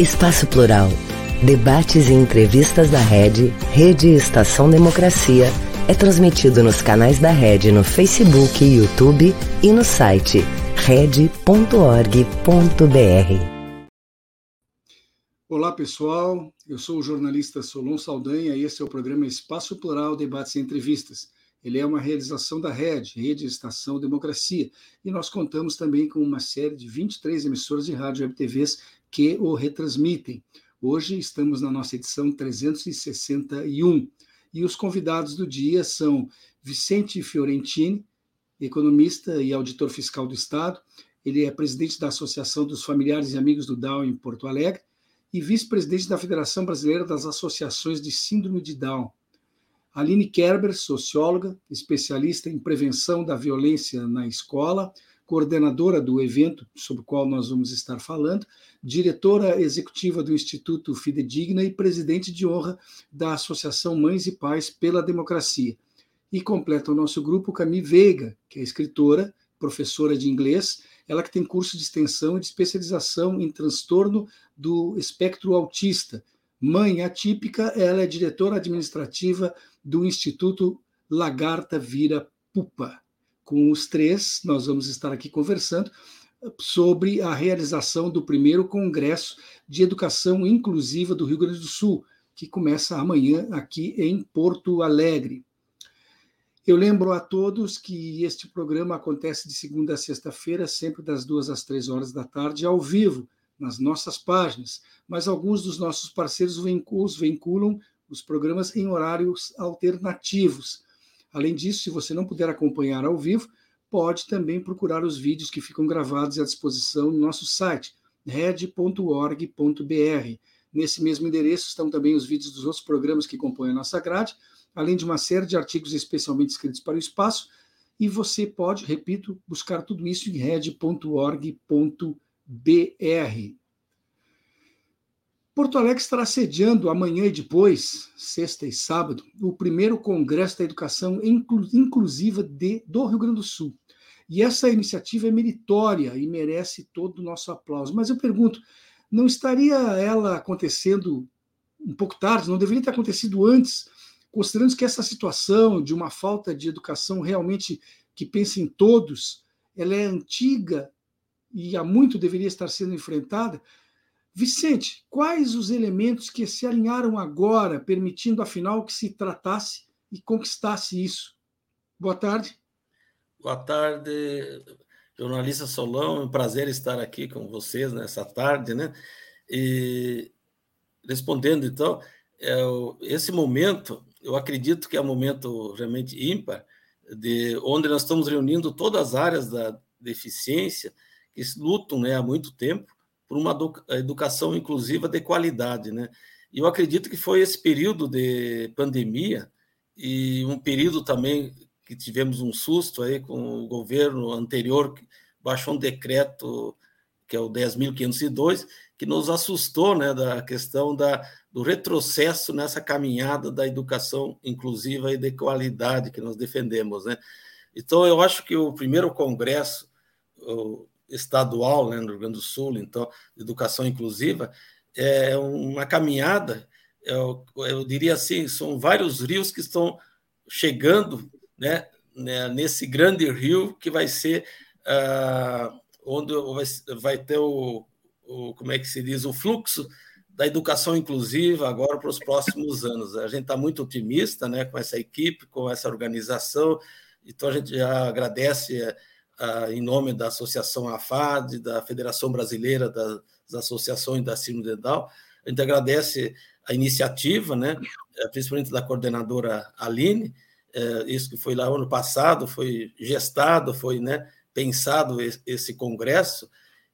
Espaço Plural. Debates e entrevistas da Rede, Rede Estação Democracia, é transmitido nos canais da Rede no Facebook YouTube e no site rede.org.br. Olá pessoal, eu sou o jornalista Solon Saldanha e esse é o programa Espaço Plural Debates e Entrevistas. Ele é uma realização da Rede, Rede Estação Democracia, e nós contamos também com uma série de 23 emissoras de rádio e TVs que o retransmitem. Hoje estamos na nossa edição 361 e os convidados do dia são Vicente Fiorentini, economista e auditor fiscal do Estado. Ele é presidente da Associação dos Familiares e Amigos do Down em Porto Alegre e vice-presidente da Federação Brasileira das Associações de Síndrome de Down. Aline Kerber, socióloga, especialista em prevenção da violência na escola, coordenadora do evento sobre o qual nós vamos estar falando, diretora executiva do Instituto Fidedigna e presidente de honra da Associação Mães e Pais pela Democracia. E completa o nosso grupo Camille Veiga, que é escritora, professora de inglês, ela que tem curso de extensão e de especialização em transtorno do espectro autista. Mãe atípica, ela é diretora administrativa do Instituto Lagarta Vira Pupa com os três, nós vamos estar aqui conversando sobre a realização do primeiro Congresso de Educação Inclusiva do Rio Grande do Sul, que começa amanhã aqui em Porto Alegre. Eu lembro a todos que este programa acontece de segunda a sexta-feira, sempre das duas às três horas da tarde, ao vivo, nas nossas páginas, mas alguns dos nossos parceiros os vinculam os programas em horários alternativos. Além disso, se você não puder acompanhar ao vivo, pode também procurar os vídeos que ficam gravados à disposição no nosso site, red.org.br. Nesse mesmo endereço estão também os vídeos dos outros programas que compõem a nossa grade, além de uma série de artigos especialmente escritos para o espaço, e você pode, repito, buscar tudo isso em red.org.br. Porto Alegre estará sediando amanhã e depois, sexta e sábado, o primeiro Congresso da Educação Inclusiva de, do Rio Grande do Sul. E essa iniciativa é meritória e merece todo o nosso aplauso. Mas eu pergunto, não estaria ela acontecendo um pouco tarde? Não deveria ter acontecido antes? Considerando que essa situação de uma falta de educação realmente que pensa em todos, ela é antiga e há muito deveria estar sendo enfrentada. Vicente, quais os elementos que se alinharam agora, permitindo, afinal, que se tratasse e conquistasse isso? Boa tarde. Boa tarde, jornalista Solão. É um prazer estar aqui com vocês nessa tarde, né? E respondendo, então, é, esse momento, eu acredito que é um momento realmente ímpar, de onde nós estamos reunindo todas as áreas da deficiência que lutam né, há muito tempo por uma educação inclusiva de qualidade, né? E eu acredito que foi esse período de pandemia e um período também que tivemos um susto aí com o governo anterior que baixou um decreto que é o 10.502 que nos assustou, né, da questão da do retrocesso nessa caminhada da educação inclusiva e de qualidade que nós defendemos, né? Então eu acho que o primeiro congresso estadual né, no Rio Grande do Sul, então, educação inclusiva, é uma caminhada, eu, eu diria assim, são vários rios que estão chegando né, né nesse grande rio que vai ser uh, onde vai, vai ter o, o, como é que se diz, o fluxo da educação inclusiva agora para os próximos anos. A gente está muito otimista né, com essa equipe, com essa organização, então a gente já agradece em nome da Associação AFAD, da Federação Brasileira das Associações da Síndrome. A gente agradece a iniciativa, né, eh, principalmente da coordenadora Aline, eh, isso que foi lá ano passado, foi gestado, foi né, pensado esse congresso,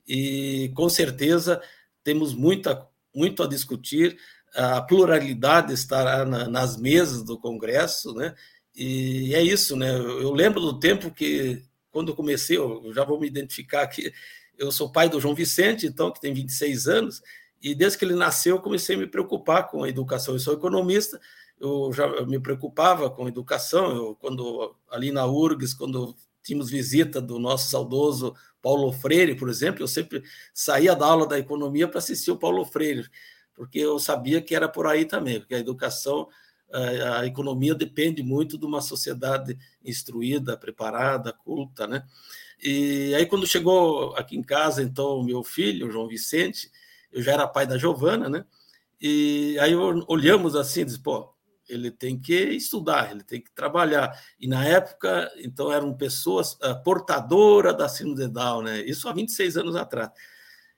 e com certeza temos muita, muito a discutir, a pluralidade estará nas mesas do congresso, né, e é isso, né, eu lembro do tempo que quando comecei, eu já vou me identificar aqui, eu sou pai do João Vicente, então, que tem 26 anos, e desde que ele nasceu, eu comecei a me preocupar com a educação. Eu sou economista, eu já me preocupava com educação, eu, quando ali na URGS, quando tínhamos visita do nosso saudoso Paulo Freire, por exemplo, eu sempre saía da aula da economia para assistir o Paulo Freire, porque eu sabia que era por aí também, porque a educação, a economia depende muito de uma sociedade instruída, preparada, culta, né? E aí, quando chegou aqui em casa, então, o meu filho, João Vicente, eu já era pai da Giovana, né? E aí olhamos assim, diz, pô, ele tem que estudar, ele tem que trabalhar. E na época, então, eram pessoas uh, portadoras da síndrome de Down, né? Isso há 26 anos atrás.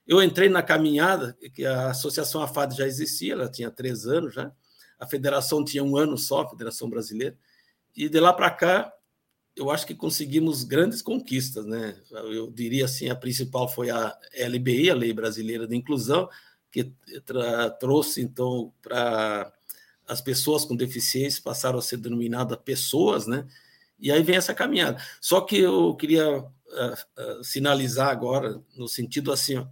Eu entrei na caminhada, que a Associação AFAD já existia, ela tinha três anos já, a federação tinha um ano só, a Federação Brasileira, e de lá para cá, eu acho que conseguimos grandes conquistas, né? Eu diria assim, a principal foi a LBI, a Lei Brasileira de Inclusão, que trouxe, então, para as pessoas com deficiência passaram a ser denominadas pessoas, né? E aí vem essa caminhada. Só que eu queria uh, uh, sinalizar agora, no sentido assim, ó,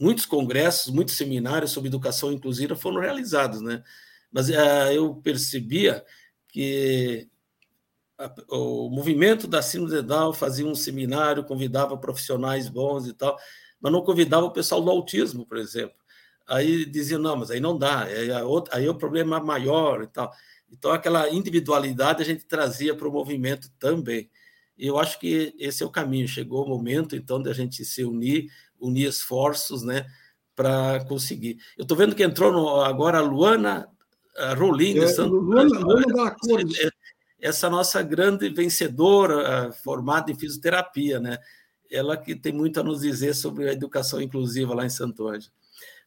muitos congressos, muitos seminários sobre educação inclusiva foram realizados, né? Mas uh, eu percebia que a, o movimento da Síndrome fazia um seminário, convidava profissionais bons e tal, mas não convidava o pessoal do autismo, por exemplo aí diziam, não, mas aí não dá, aí, outra, aí o problema é maior e tal. Então, aquela individualidade a gente trazia para o movimento também. E eu acho que esse é o caminho. Chegou o momento, então, de a gente se unir, unir esforços, né, para conseguir. Eu estou vendo que entrou no, agora a Luana Rolim, é, Luana, Luana da. É, essa nossa grande vencedora, formada em fisioterapia, né? Ela que tem muito a nos dizer sobre a educação inclusiva lá em Santo Ângelo.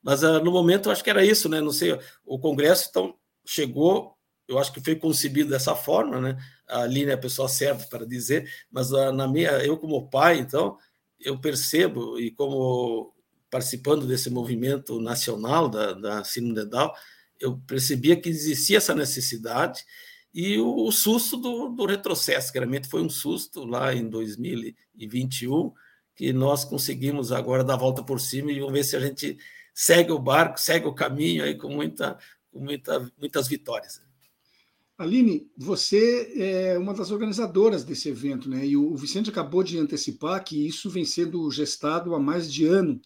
Mas uh, no momento eu acho que era isso, né? Não sei, o Congresso então chegou, eu acho que foi concebido dessa forma, né? A Aline é a pessoa certa para dizer, mas uh, na minha, eu como pai, então, eu percebo e como participando desse movimento nacional da, da eu percebia que existia essa necessidade e o, o susto do, do, retrocesso, que realmente foi um susto lá em 2021, que nós conseguimos agora dar a volta por cima e vamos ver se a gente segue o barco, segue o caminho aí com, muita, com muita, muitas vitórias. Aline, você é uma das organizadoras desse evento, né? E o Vicente acabou de antecipar que isso vem sendo gestado há mais de ano.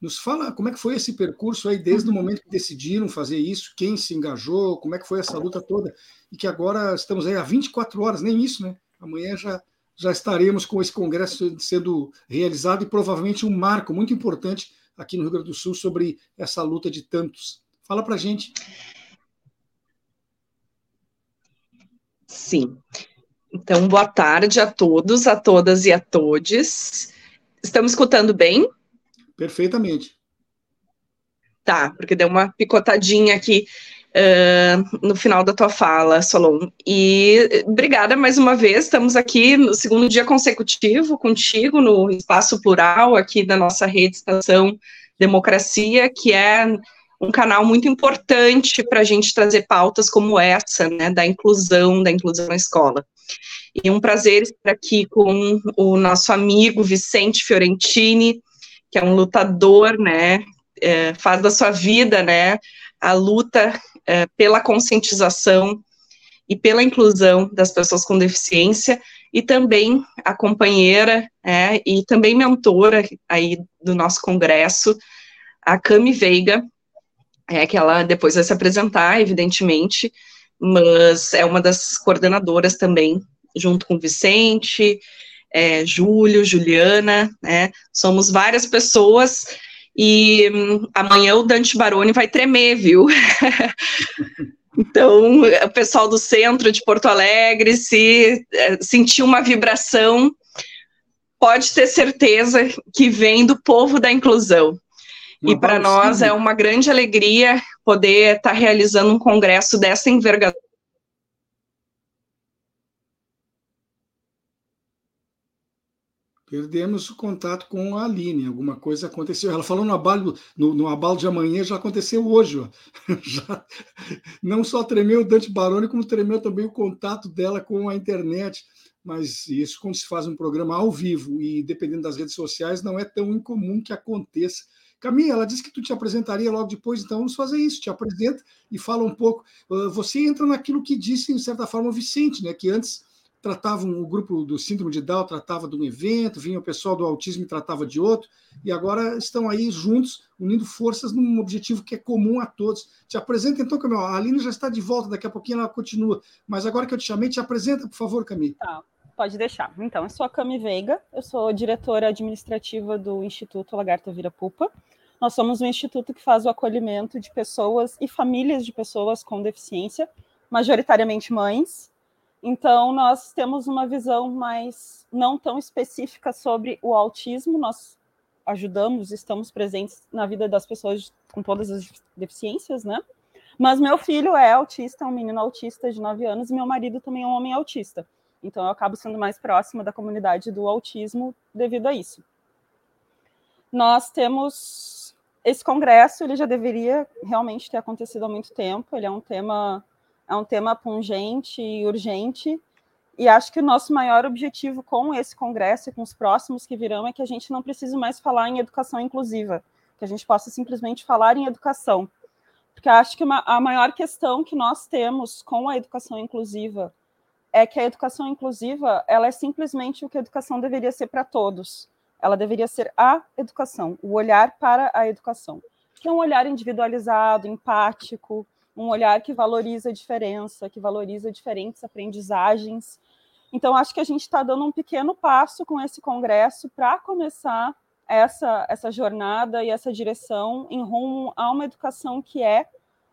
Nos fala como é que foi esse percurso aí, desde o momento que decidiram fazer isso, quem se engajou, como é que foi essa luta toda, e que agora estamos aí há 24 horas, nem isso, né? Amanhã já, já estaremos com esse congresso sendo realizado e provavelmente um marco muito importante aqui no Rio Grande do Sul sobre essa luta de tantos. Fala para gente. Sim. Então, boa tarde a todos, a todas e a todes. Estamos escutando bem? Perfeitamente. Tá, porque deu uma picotadinha aqui uh, no final da tua fala, Solon. E obrigada mais uma vez, estamos aqui no segundo dia consecutivo contigo no Espaço Plural, aqui da nossa rede Estação Democracia, que é um canal muito importante para a gente trazer pautas como essa, né, da inclusão, da inclusão na escola. E um prazer estar aqui com o nosso amigo Vicente Fiorentini, que é um lutador, né, é, faz da sua vida, né, a luta é, pela conscientização e pela inclusão das pessoas com deficiência, e também a companheira é, e também mentora aí do nosso congresso, a Cami Veiga, é, que ela depois vai se apresentar, evidentemente, mas é uma das coordenadoras também, junto com Vicente, é, Júlio, Juliana, né, somos várias pessoas e hum, amanhã o Dante Baroni vai tremer, viu? então, o pessoal do centro de Porto Alegre, se é, sentir uma vibração, pode ter certeza que vem do povo da inclusão. e para nós é uma grande alegria poder estar tá realizando um congresso dessa envergadura Perdemos o contato com a Aline, alguma coisa aconteceu. Ela falou no abalo, no, no abalo de amanhã, já aconteceu hoje. Já, não só tremeu o Dante Baroni, como tremeu também o contato dela com a internet. Mas isso, quando se faz um programa ao vivo e dependendo das redes sociais, não é tão incomum que aconteça. Camila, ela disse que tu te apresentaria logo depois, então vamos fazer isso. Te apresenta e fala um pouco. Você entra naquilo que disse, em certa forma, o Vicente, né? que antes tratavam, o grupo do síndrome de Down tratava de um evento, vinha o pessoal do autismo e tratava de outro, e agora estão aí juntos, unindo forças num objetivo que é comum a todos. Te apresenta então, Camila. A Aline já está de volta, daqui a pouquinho ela continua. Mas agora que eu te chamei, te apresenta, por favor, Camila. Tá, pode deixar. Então, eu sou a Cami Veiga, eu sou diretora administrativa do Instituto Lagarta Vira Pupa. Nós somos um instituto que faz o acolhimento de pessoas e famílias de pessoas com deficiência, majoritariamente mães, então, nós temos uma visão mais não tão específica sobre o autismo, nós ajudamos, estamos presentes na vida das pessoas com todas as deficiências, né? Mas meu filho é autista, é um menino autista de 9 anos, e meu marido também é um homem autista. Então, eu acabo sendo mais próxima da comunidade do autismo devido a isso. Nós temos esse congresso, ele já deveria realmente ter acontecido há muito tempo, ele é um tema é um tema pungente e urgente. E acho que o nosso maior objetivo com esse congresso e com os próximos que virão é que a gente não precise mais falar em educação inclusiva, que a gente possa simplesmente falar em educação. Porque acho que uma, a maior questão que nós temos com a educação inclusiva é que a educação inclusiva ela é simplesmente o que a educação deveria ser para todos. Ela deveria ser a educação, o olhar para a educação, que é um olhar individualizado, empático, um olhar que valoriza a diferença, que valoriza diferentes aprendizagens. Então, acho que a gente está dando um pequeno passo com esse congresso para começar essa, essa jornada e essa direção em rumo a uma educação que é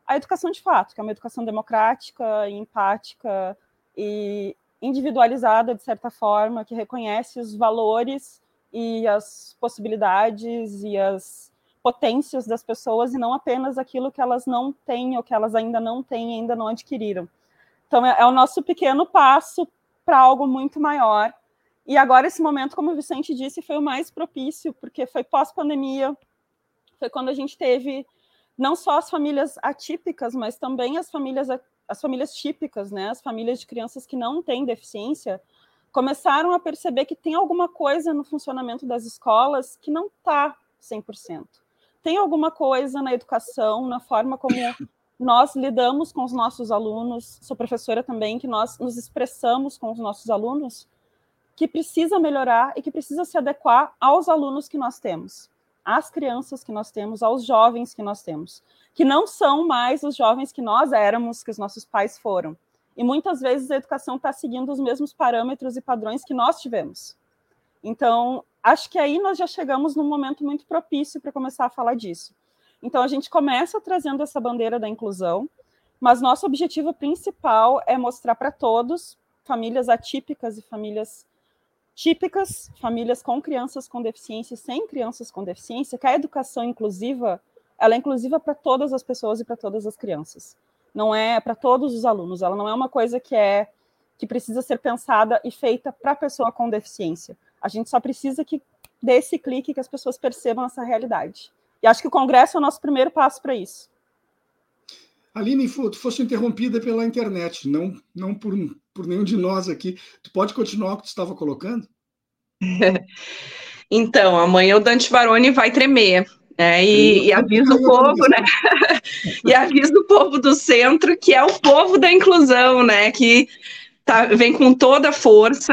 a educação de fato, que é uma educação democrática, empática e individualizada, de certa forma, que reconhece os valores e as possibilidades e as potências das pessoas e não apenas aquilo que elas não têm ou que elas ainda não têm, ainda não adquiriram. Então é, é o nosso pequeno passo para algo muito maior. E agora esse momento, como o Vicente disse, foi o mais propício, porque foi pós-pandemia, foi quando a gente teve não só as famílias atípicas, mas também as famílias as famílias típicas, né, as famílias de crianças que não têm deficiência, começaram a perceber que tem alguma coisa no funcionamento das escolas que não está 100% tem alguma coisa na educação, na forma como nós lidamos com os nossos alunos, sou professora também, que nós nos expressamos com os nossos alunos, que precisa melhorar e que precisa se adequar aos alunos que nós temos, às crianças que nós temos, aos jovens que nós temos, que não são mais os jovens que nós éramos, que os nossos pais foram. E muitas vezes a educação está seguindo os mesmos parâmetros e padrões que nós tivemos. Então, acho que aí nós já chegamos num momento muito propício para começar a falar disso. Então, a gente começa trazendo essa bandeira da inclusão, mas nosso objetivo principal é mostrar para todos, famílias atípicas e famílias típicas, famílias com crianças com deficiência e sem crianças com deficiência, que a educação inclusiva, ela é inclusiva para todas as pessoas e para todas as crianças. Não é para todos os alunos, ela não é uma coisa que é que precisa ser pensada e feita para a pessoa com deficiência. A gente só precisa que desse clique que as pessoas percebam essa realidade. E acho que o Congresso é o nosso primeiro passo para isso. Aline, tu fosse interrompida pela internet, não, não por, por nenhum de nós aqui. Tu pode continuar o que tu estava colocando? então, amanhã o Dante Baroni vai tremer. Né? E, e avisa o povo, né? e avisa o povo do centro que é o povo da inclusão, né? Que tá, vem com toda a força.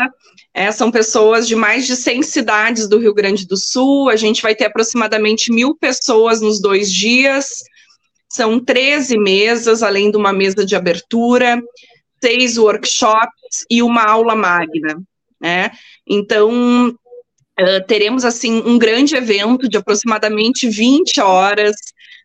É, são pessoas de mais de 100 cidades do Rio Grande do Sul. A gente vai ter aproximadamente mil pessoas nos dois dias. São 13 mesas, além de uma mesa de abertura, seis workshops e uma aula magna. Né? Então, uh, teremos assim um grande evento de aproximadamente 20 horas.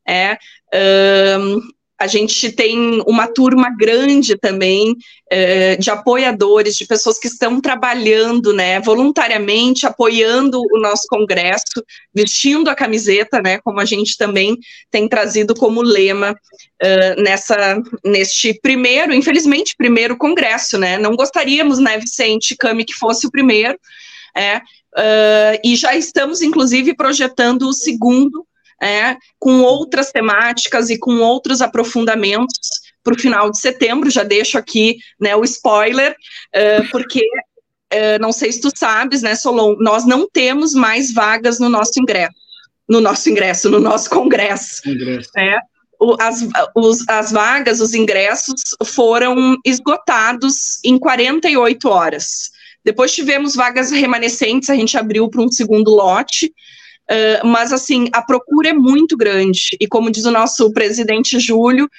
É, uh, a gente tem uma turma grande também é, de apoiadores, de pessoas que estão trabalhando, né, voluntariamente apoiando o nosso congresso, vestindo a camiseta, né, como a gente também tem trazido como lema uh, nessa, neste primeiro, infelizmente, primeiro congresso, né, não gostaríamos, né, Vicente Cami, que fosse o primeiro, é, uh, e já estamos, inclusive, projetando o segundo, é, com outras temáticas e com outros aprofundamentos para o final de setembro. Já deixo aqui né, o spoiler, uh, porque uh, não sei se tu sabes, né, Solon, nós não temos mais vagas no nosso ingresso, no nosso ingresso, no nosso congresso. congresso. É, as, os, as vagas, os ingressos foram esgotados em 48 horas. Depois tivemos vagas remanescentes, a gente abriu para um segundo lote, uh, mas assim, a procura é muito grande. E como diz o nosso presidente Júlio,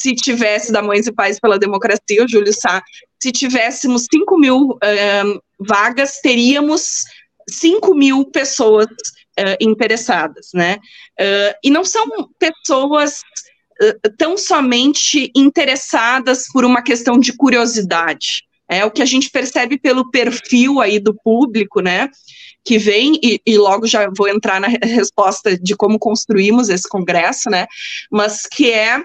se tivesse da Mães e Pais pela Democracia, o Júlio Sá, se tivéssemos 5 mil uh, vagas, teríamos 5 mil pessoas uh, interessadas, né? E não são pessoas tão somente interessadas por uma questão de curiosidade. É o que a gente percebe pelo perfil aí do público, né? Que vem, e, e logo já vou entrar na resposta de como construímos esse congresso, né? Mas que é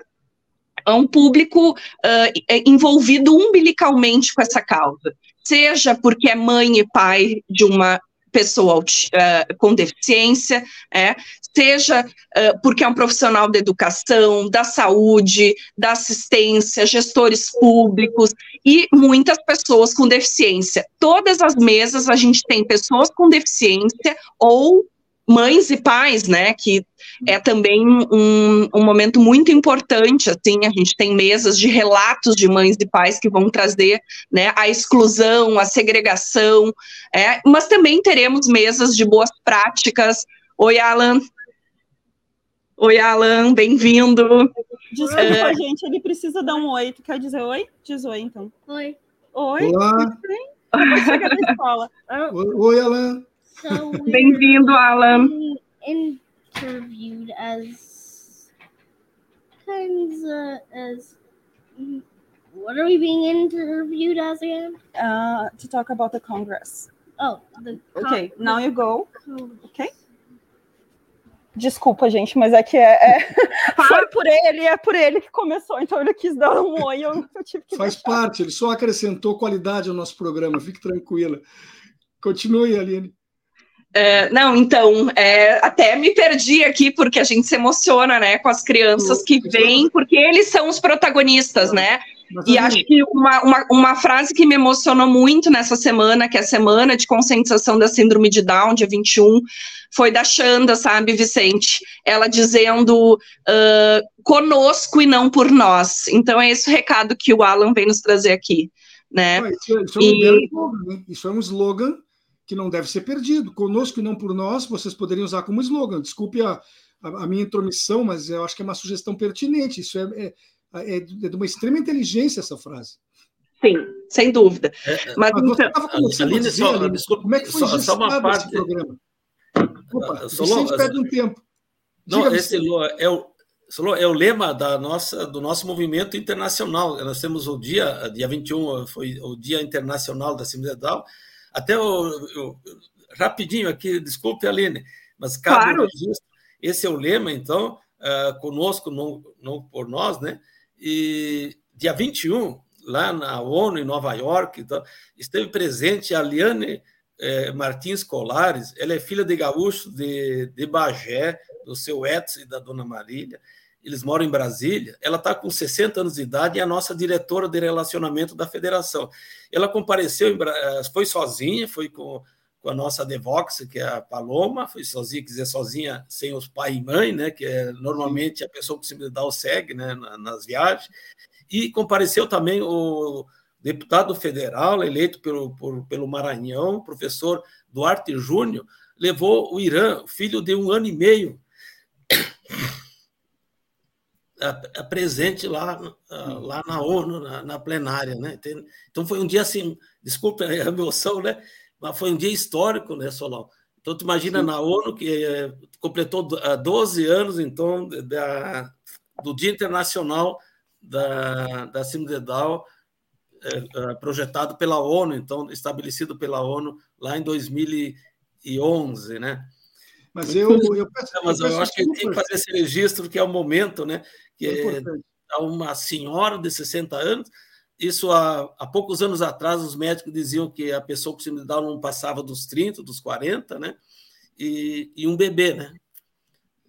um público uh, envolvido umbilicalmente com essa causa, seja porque é mãe e pai de uma pessoa uh, com deficiência, é, seja uh, porque é um profissional da educação, da saúde, da assistência, gestores públicos e muitas pessoas com deficiência. Todas as mesas a gente tem pessoas com deficiência ou mães e pais, né, que é também um, um, momento muito importante, assim, a gente tem mesas de relatos de mães e pais que vão trazer, né, a exclusão, a segregação, é, mas também teremos mesas de boas práticas. Oi, Alan. Oi, Alan, bem-vindo. Desculpa, é... gente, ele precisa dar um oi. Tu quer dizer oi? Diz oi, então. Oi. Oi, Olá. Da escola. Oi, oi Alan. So Bem-vindo, Alan. Interviewed as kinds of as what are we being interviewed as again? Uh, to talk about the Congress. Oh, the okay. Now you go. Okay. Desculpa, gente, mas é que é, é... foi por ele, é por ele que começou, então ele quis dar um oi, eu, eu tive que Faz deixar. parte, ele só acrescentou qualidade ao nosso programa, fique tranquila. Continue, Aline. É, não, então, é, até me perdi aqui, porque a gente se emociona, né, com as crianças que vêm, porque eles são os protagonistas, né? E acho que uma, uma, uma, frase que me emocionou muito nessa semana, que é a semana de conscientização da síndrome de Down, dia 21, foi da Xanda, sabe, Vicente? Ela dizendo uh, conosco e não por nós. Então é esse o recado que o Alan vem nos trazer aqui. Né? Isso, é, isso, é um e... slogan, né? isso é um slogan que não deve ser perdido. Conosco e não por nós, vocês poderiam usar como slogan. Desculpe a, a, a minha intromissão, mas eu acho que é uma sugestão pertinente. Isso é, é, é, é de uma extrema inteligência essa frase. Sim, sem dúvida. É, é. mas, você então, começando a dizer, só, Aline, desculpa, como é que foi só, só uma parte... esse programa? Opa, Solon, Vicente perde um tempo. Diga não, esse é o, é o lema da nossa, do nosso movimento internacional. Nós temos o dia, dia 21, foi o Dia Internacional da Down. Até o, o, rapidinho aqui, desculpe, Aline, mas cabe claro. esse é o lema, então, uh, conosco, não, não por nós, né? E dia 21, lá na ONU, em Nova York, então, esteve presente a Liane é, Martins Colares, ela é filha de gaúcho de, de Bagé, do seu Edson e da dona Marília. Eles moram em Brasília. Ela está com 60 anos de idade e é a nossa diretora de relacionamento da federação. Ela compareceu, em, eh, foi sozinha, foi com, com a nossa Devox, que é a Paloma, foi sozinha, quer dizer, sozinha, sem os pai e mãe, né, que é normalmente a pessoa que se dá o segue né, nas viagens. E compareceu também o deputado federal eleito pelo, por, pelo Maranhão, professor Duarte Júnior, levou o Irã, filho de um ano e meio, presente lá, lá na ONU, na, na, plenária. Né? Então foi um dia assim, desculpa a emoção, né? Mas foi um dia histórico, né, Solão? Então, tu imagina Sim. na ONU, que é, completou 12 anos, então, da, do Dia Internacional da, da Síndrome de Down, é, projetado pela ONU, então estabelecido pela ONU lá em 2011, né? Mas eu, eu, peço, Mas eu, eu acho que tem que fazer esse registro, que é o momento, né? Que é, é uma senhora de 60 anos. Isso há, há poucos anos atrás, os médicos diziam que a pessoa com síndrome de Down não passava dos 30, dos 40, né? E, e um bebê, né?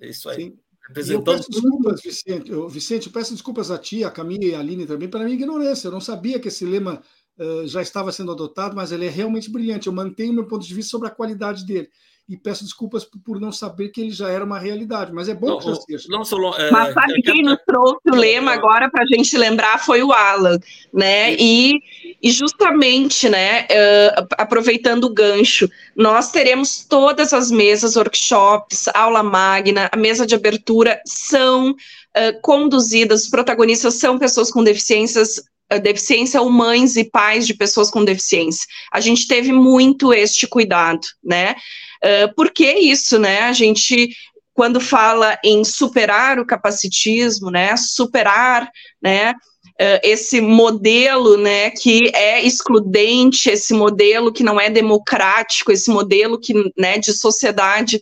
É isso aí. Sim. Representando... Eu peço desculpas, Vicente. Eu, Vicente, eu peço desculpas a ti, a Camila e a Aline também, pela minha ignorância. Eu não sabia que esse lema uh, já estava sendo adotado, mas ele é realmente brilhante. Eu mantenho meu ponto de vista sobre a qualidade dele. E peço desculpas por não saber que ele já era uma realidade, mas é bom não, que já seja. Não, Solon, é, mas sabe quem nos trouxe o lema agora para a gente lembrar foi o Alan, né? E, e justamente, né, uh, aproveitando o gancho, nós teremos todas as mesas, workshops, aula magna, a mesa de abertura são uh, conduzidas, os protagonistas são pessoas com deficiências deficiência ou mães e pais de pessoas com deficiência. A gente teve muito este cuidado, né? Uh, por que isso, né? A gente, quando fala em superar o capacitismo, né? Superar, né? Uh, esse modelo, né, que é excludente, esse modelo que não é democrático, esse modelo que, né, de sociedade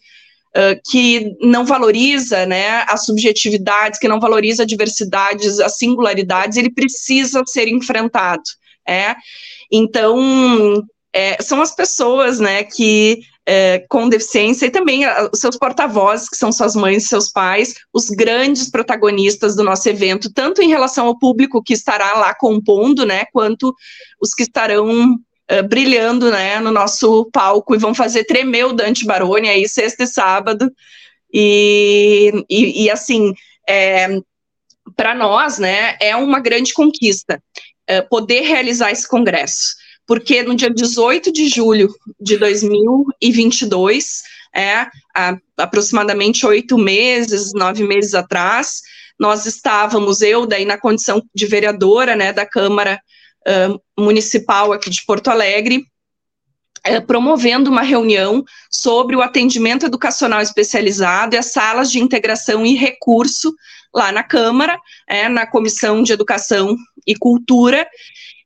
uh, que não valoriza né, as subjetividades, que não valoriza a diversidade, as singularidades, ele precisa ser enfrentado. É? Então, é, são as pessoas né, que é, com deficiência e também os seus porta-vozes, que são suas mães seus pais, os grandes protagonistas do nosso evento, tanto em relação ao público que estará lá compondo, né, quanto os que estarão uh, brilhando, né, no nosso palco e vão fazer tremer o Dante Baroni aí sexta e sábado. E, e, e assim, é, para nós, né, é uma grande conquista uh, poder realizar esse congresso, porque no dia 18 de julho de 2022, é, aproximadamente oito meses, nove meses atrás, nós estávamos, eu daí na condição de vereadora, né, da Câmara municipal aqui de Porto Alegre, uh, promovendo uma reunião sobre o atendimento educacional especializado e as salas de integração e recurso lá na Câmara, é, na Comissão de Educação e Cultura.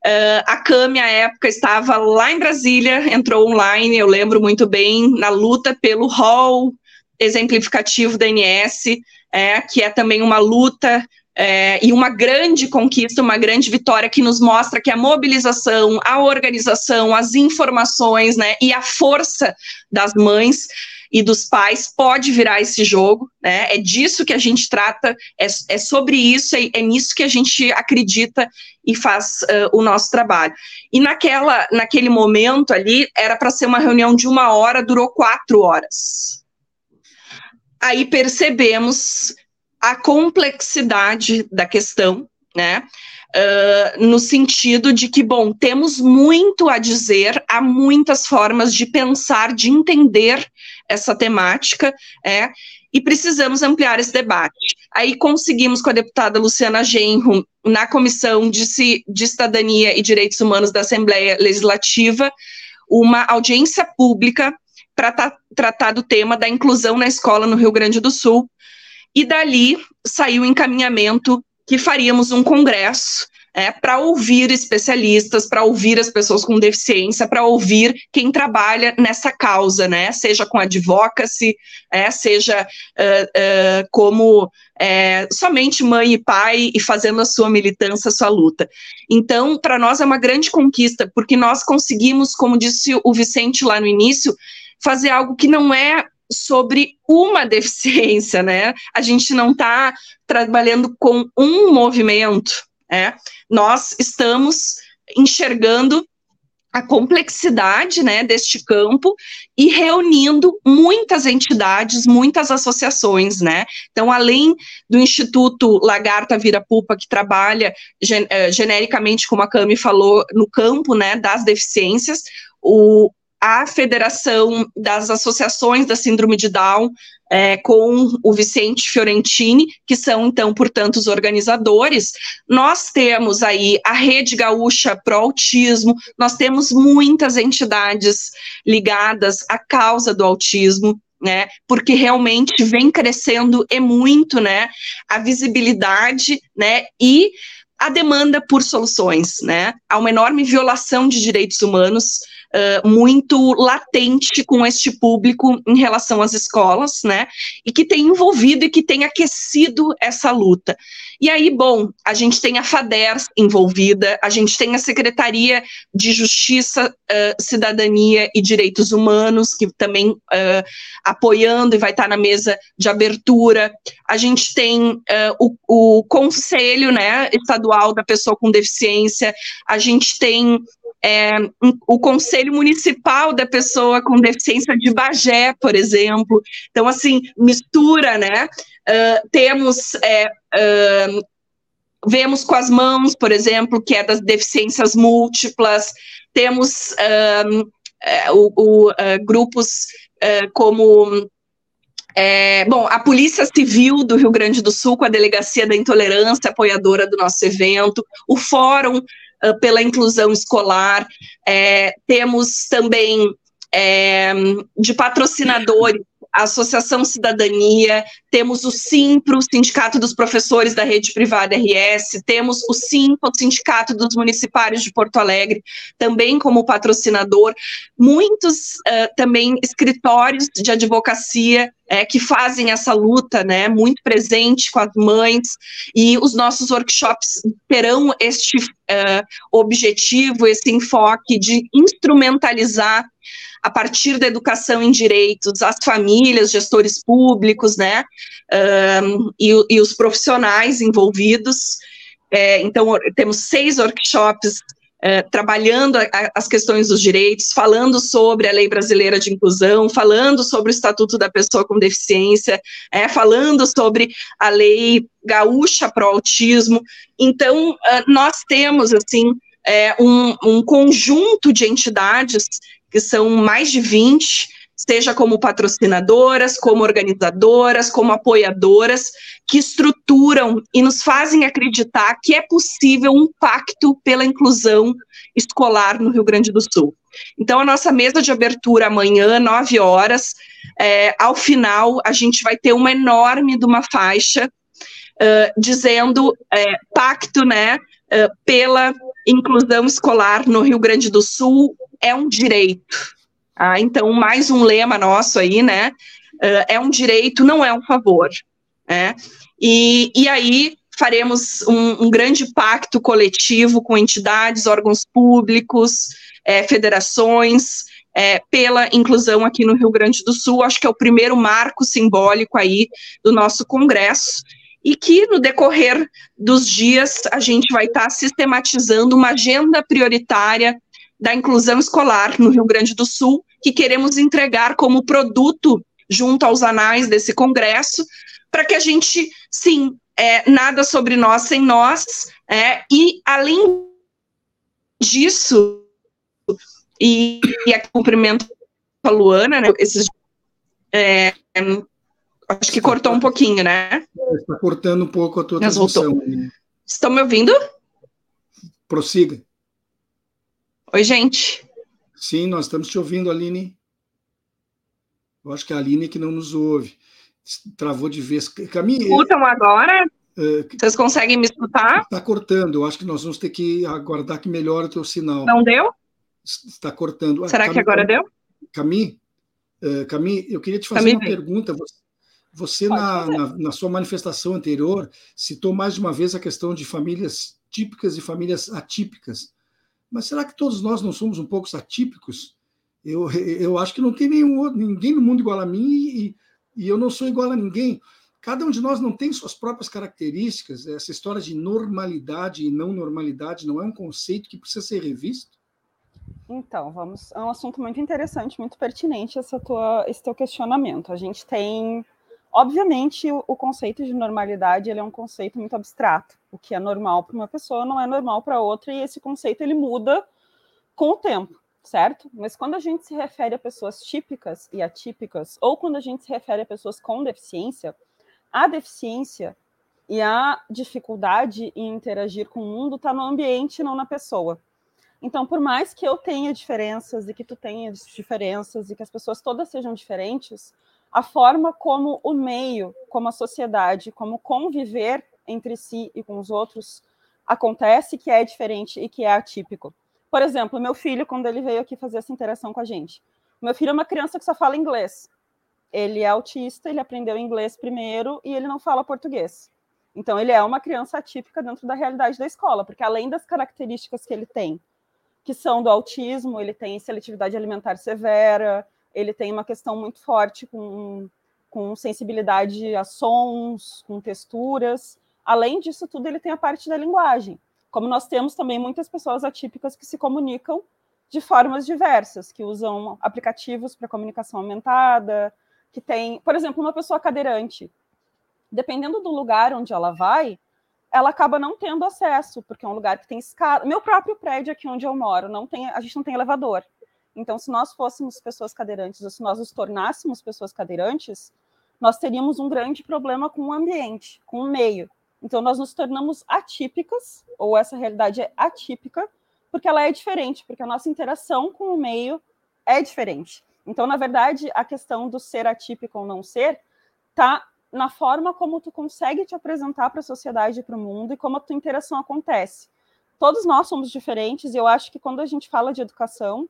Uh, a CAME, à época, estava lá em Brasília, entrou online, eu lembro muito bem, na luta pelo rol exemplificativo da NS, é, que é também uma luta é, e uma grande conquista, uma grande vitória que nos mostra que a mobilização, a organização, as informações, né, e a força das mães e dos pais pode virar esse jogo, né? É disso que a gente trata, é, é sobre isso, é, é nisso que a gente acredita e faz uh, o nosso trabalho. E naquela, naquele momento ali, era para ser uma reunião de uma hora, durou quatro horas. Aí percebemos a complexidade da questão, né? Uh, no sentido de que, bom, temos muito a dizer, há muitas formas de pensar, de entender essa temática, é, e precisamos ampliar esse debate. Aí conseguimos com a deputada Luciana Genro, na Comissão de, de Cidadania e Direitos Humanos da Assembleia Legislativa, uma audiência pública para tratar do tema da inclusão na escola no Rio Grande do Sul, e dali saiu o encaminhamento que faríamos um congresso é, para ouvir especialistas, para ouvir as pessoas com deficiência, para ouvir quem trabalha nessa causa, né? Seja com advocacy, é, seja uh, uh, como é, somente mãe e pai e fazendo a sua militância, a sua luta. Então, para nós é uma grande conquista, porque nós conseguimos, como disse o Vicente lá no início, fazer algo que não é sobre uma deficiência, né? A gente não está trabalhando com um movimento, né? Nós estamos enxergando a complexidade né, deste campo e reunindo muitas entidades, muitas associações, né? Então, além do Instituto Lagarta Vira Pupa, que trabalha gen eh, genericamente, como a Cami falou, no campo né, das deficiências, o, a Federação das Associações da Síndrome de Down, é, com o Vicente Fiorentini, que são, então, portanto, os organizadores. Nós temos aí a Rede Gaúcha Pro Autismo, nós temos muitas entidades ligadas à causa do autismo, né, porque realmente vem crescendo e muito, né, a visibilidade, né, e a demanda por soluções, né, há uma enorme violação de direitos humanos, muito latente com este público em relação às escolas, né? E que tem envolvido e que tem aquecido essa luta. E aí, bom, a gente tem a FADERS envolvida, a gente tem a Secretaria de Justiça, uh, Cidadania e Direitos Humanos, que também uh, apoiando e vai estar na mesa de abertura. A gente tem uh, o, o Conselho né, Estadual da Pessoa com Deficiência, a gente tem é, o Conselho Municipal da Pessoa com Deficiência de Bagé, por exemplo. Então, assim, mistura, né? Uh, temos. É, uh, vemos com as mãos, por exemplo, que é das deficiências múltiplas, temos uh, o, o grupos como é, bom, a Polícia Civil do Rio Grande do Sul, com a Delegacia da Intolerância, apoiadora do nosso evento, o Fórum pela Inclusão Escolar, é, temos também é, de patrocinadores a Associação Cidadania, temos o SIMPRO, Sindicato dos Professores da Rede Privada RS, temos o SIMPA, o Sindicato dos Municipários de Porto Alegre, também como patrocinador, muitos uh, também escritórios de advocacia é, que fazem essa luta, né, muito presente com as mães, e os nossos workshops terão este uh, objetivo, esse enfoque de instrumentalizar a partir da educação em direitos, as famílias, gestores públicos, né, um, e, e, os profissionais envolvidos. É, então, temos seis workshops é, trabalhando a, a, as questões dos direitos, falando sobre a Lei Brasileira de Inclusão, falando sobre o Estatuto da Pessoa com Deficiência, é, falando sobre a Lei Gaúcha para o Autismo. Então, uh, nós temos, assim, é, um, um conjunto de entidades que são mais de 20, seja como patrocinadoras, como organizadoras, como apoiadoras, que estruturam e nos fazem acreditar que é possível um pacto pela inclusão escolar no Rio Grande do Sul. Então, a nossa mesa de abertura amanhã, 9 horas, é, ao final, a gente vai ter uma enorme de uma faixa uh, dizendo é, pacto, né, uh, pela inclusão escolar no Rio Grande do Sul, é um direito. Ah, então, mais um lema nosso aí, né? Uh, é um direito, não é um favor. Né? E, e aí faremos um, um grande pacto coletivo com entidades, órgãos públicos, é, federações, é, pela inclusão aqui no Rio Grande do Sul. Acho que é o primeiro marco simbólico aí do nosso Congresso e que no decorrer dos dias a gente vai estar sistematizando uma agenda prioritária da inclusão escolar no Rio Grande do Sul, que queremos entregar como produto junto aos anais desse congresso, para que a gente, sim, é, nada sobre nós sem nós, é, e além disso, e, e a cumprimento a Luana, né, esses, é, acho que cortou um pouquinho, né? Está cortando um pouco a tua transmissão. Estão me ouvindo? Prossiga. Oi, gente. Sim, nós estamos te ouvindo, Aline. Eu acho que é a Aline que não nos ouve. Travou de vez. Caminhe. Escutam agora? Uh, Vocês conseguem me escutar? Está cortando. Eu acho que nós vamos ter que aguardar que melhore o teu sinal. Não deu? Está cortando. Será que agora deu? Cami, uh, Cami, eu queria te fazer uma pergunta. Você, você na, na, na, sua manifestação anterior, citou mais de uma vez a questão de famílias típicas e famílias atípicas. Mas será que todos nós não somos um pouco atípicos? Eu, eu acho que não tem nenhum, ninguém no mundo igual a mim e, e eu não sou igual a ninguém. Cada um de nós não tem suas próprias características. Essa história de normalidade e não normalidade não é um conceito que precisa ser revisto? Então, vamos. É um assunto muito interessante, muito pertinente essa tua, esse teu questionamento. A gente tem Obviamente, o, conceito de normalidade ele é um conceito muito abstrato. O que é normal para uma pessoa não é normal para outra, e esse conceito ele muda com o tempo, certo? Mas quando a gente se refere a pessoas típicas e atípicas, ou quando a gente se refere a pessoas com deficiência, a deficiência e a dificuldade em interagir com o mundo está no ambiente, não na pessoa. Então, por mais que eu tenha diferenças e que tu tenha diferenças e que as pessoas todas sejam diferentes, a forma como o meio, como a sociedade, como conviver entre si e com os outros acontece que é diferente e que é atípico. Por exemplo, meu filho, quando ele veio aqui fazer essa interação com a gente, meu filho é uma criança que só fala inglês. Ele é autista, ele aprendeu inglês primeiro e ele não fala português. Então, ele é uma criança atípica dentro da realidade da escola, porque além das características que ele tem, que são do autismo, ele tem seletividade alimentar severa, ele tem uma questão muito forte com, com sensibilidade a sons, com texturas. Além disso tudo, ele tem a parte da linguagem. Como nós temos também muitas pessoas atípicas que se comunicam de formas diversas, que usam aplicativos para comunicação aumentada, que tem, por exemplo, uma pessoa cadeirante. Dependendo do lugar onde ela vai, ela acaba não tendo acesso, porque é um lugar que tem escada. Meu próprio prédio aqui onde eu moro, não tem, a gente não tem elevador. Então, se nós fôssemos pessoas cadeirantes, ou se nós nos tornássemos pessoas cadeirantes, nós teríamos um grande problema com o ambiente, com o meio. Então, nós nos tornamos atípicas, ou essa realidade é atípica, porque ela é diferente, porque a nossa interação com o meio é diferente. Então, na verdade, a questão do ser atípico ou não ser está na forma como tu consegue te apresentar para a sociedade e para o mundo e como a tua interação acontece. Todos nós somos diferentes e eu acho que quando a gente fala de educação,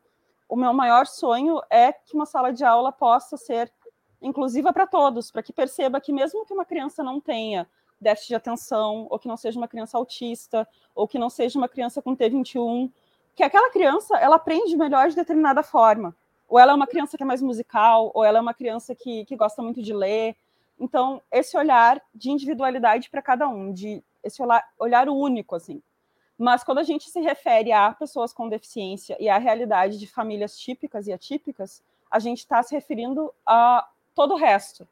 o meu maior sonho é que uma sala de aula possa ser inclusiva para todos, para que perceba que mesmo que uma criança não tenha déficit de atenção, ou que não seja uma criança autista, ou que não seja uma criança com T21, que aquela criança ela aprende melhor de determinada forma. Ou ela é uma criança que é mais musical, ou ela é uma criança que, que gosta muito de ler. Então, esse olhar de individualidade para cada um, de esse olhar, olhar único, assim. Mas quando a gente se refere a pessoas com deficiência e à realidade de famílias típicas e atípicas, a gente está se referindo a todo o resto.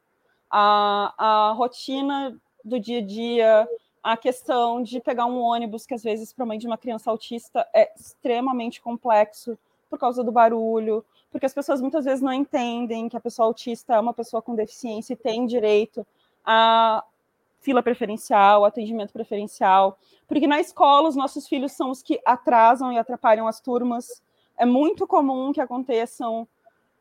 A, a rotina do dia a dia, a questão de pegar um ônibus, que às vezes, para a mãe de uma criança autista, é extremamente complexo por causa do barulho, porque as pessoas muitas vezes não entendem que a pessoa autista é uma pessoa com deficiência e tem direito a fila preferencial, atendimento preferencial, porque na escola os nossos filhos são os que atrasam e atrapalham as turmas. É muito comum que aconteçam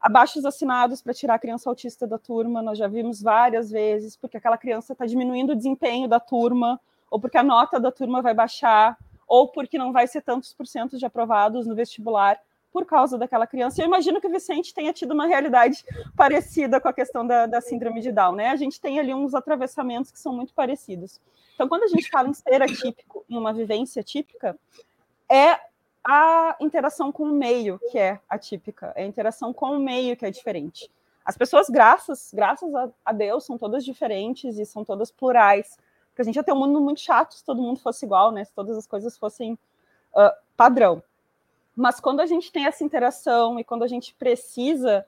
abaixos assinados para tirar a criança autista da turma, nós já vimos várias vezes, porque aquela criança está diminuindo o desempenho da turma, ou porque a nota da turma vai baixar, ou porque não vai ser tantos por cento de aprovados no vestibular por causa daquela criança. Eu imagino que o Vicente tenha tido uma realidade parecida com a questão da, da síndrome de Down, né? A gente tem ali uns atravessamentos que são muito parecidos. Então, quando a gente fala em ser atípico, em uma vivência típica, é a interação com o meio que é atípica, é a interação com o meio que é diferente. As pessoas, graças, graças a, Deus, são todas diferentes e são todas plurais. Porque a gente ia ter um mundo muito chato se todo mundo fosse igual, né? Se todas as coisas fossem uh, padrão. Mas quando a gente tem essa interação e quando a gente precisa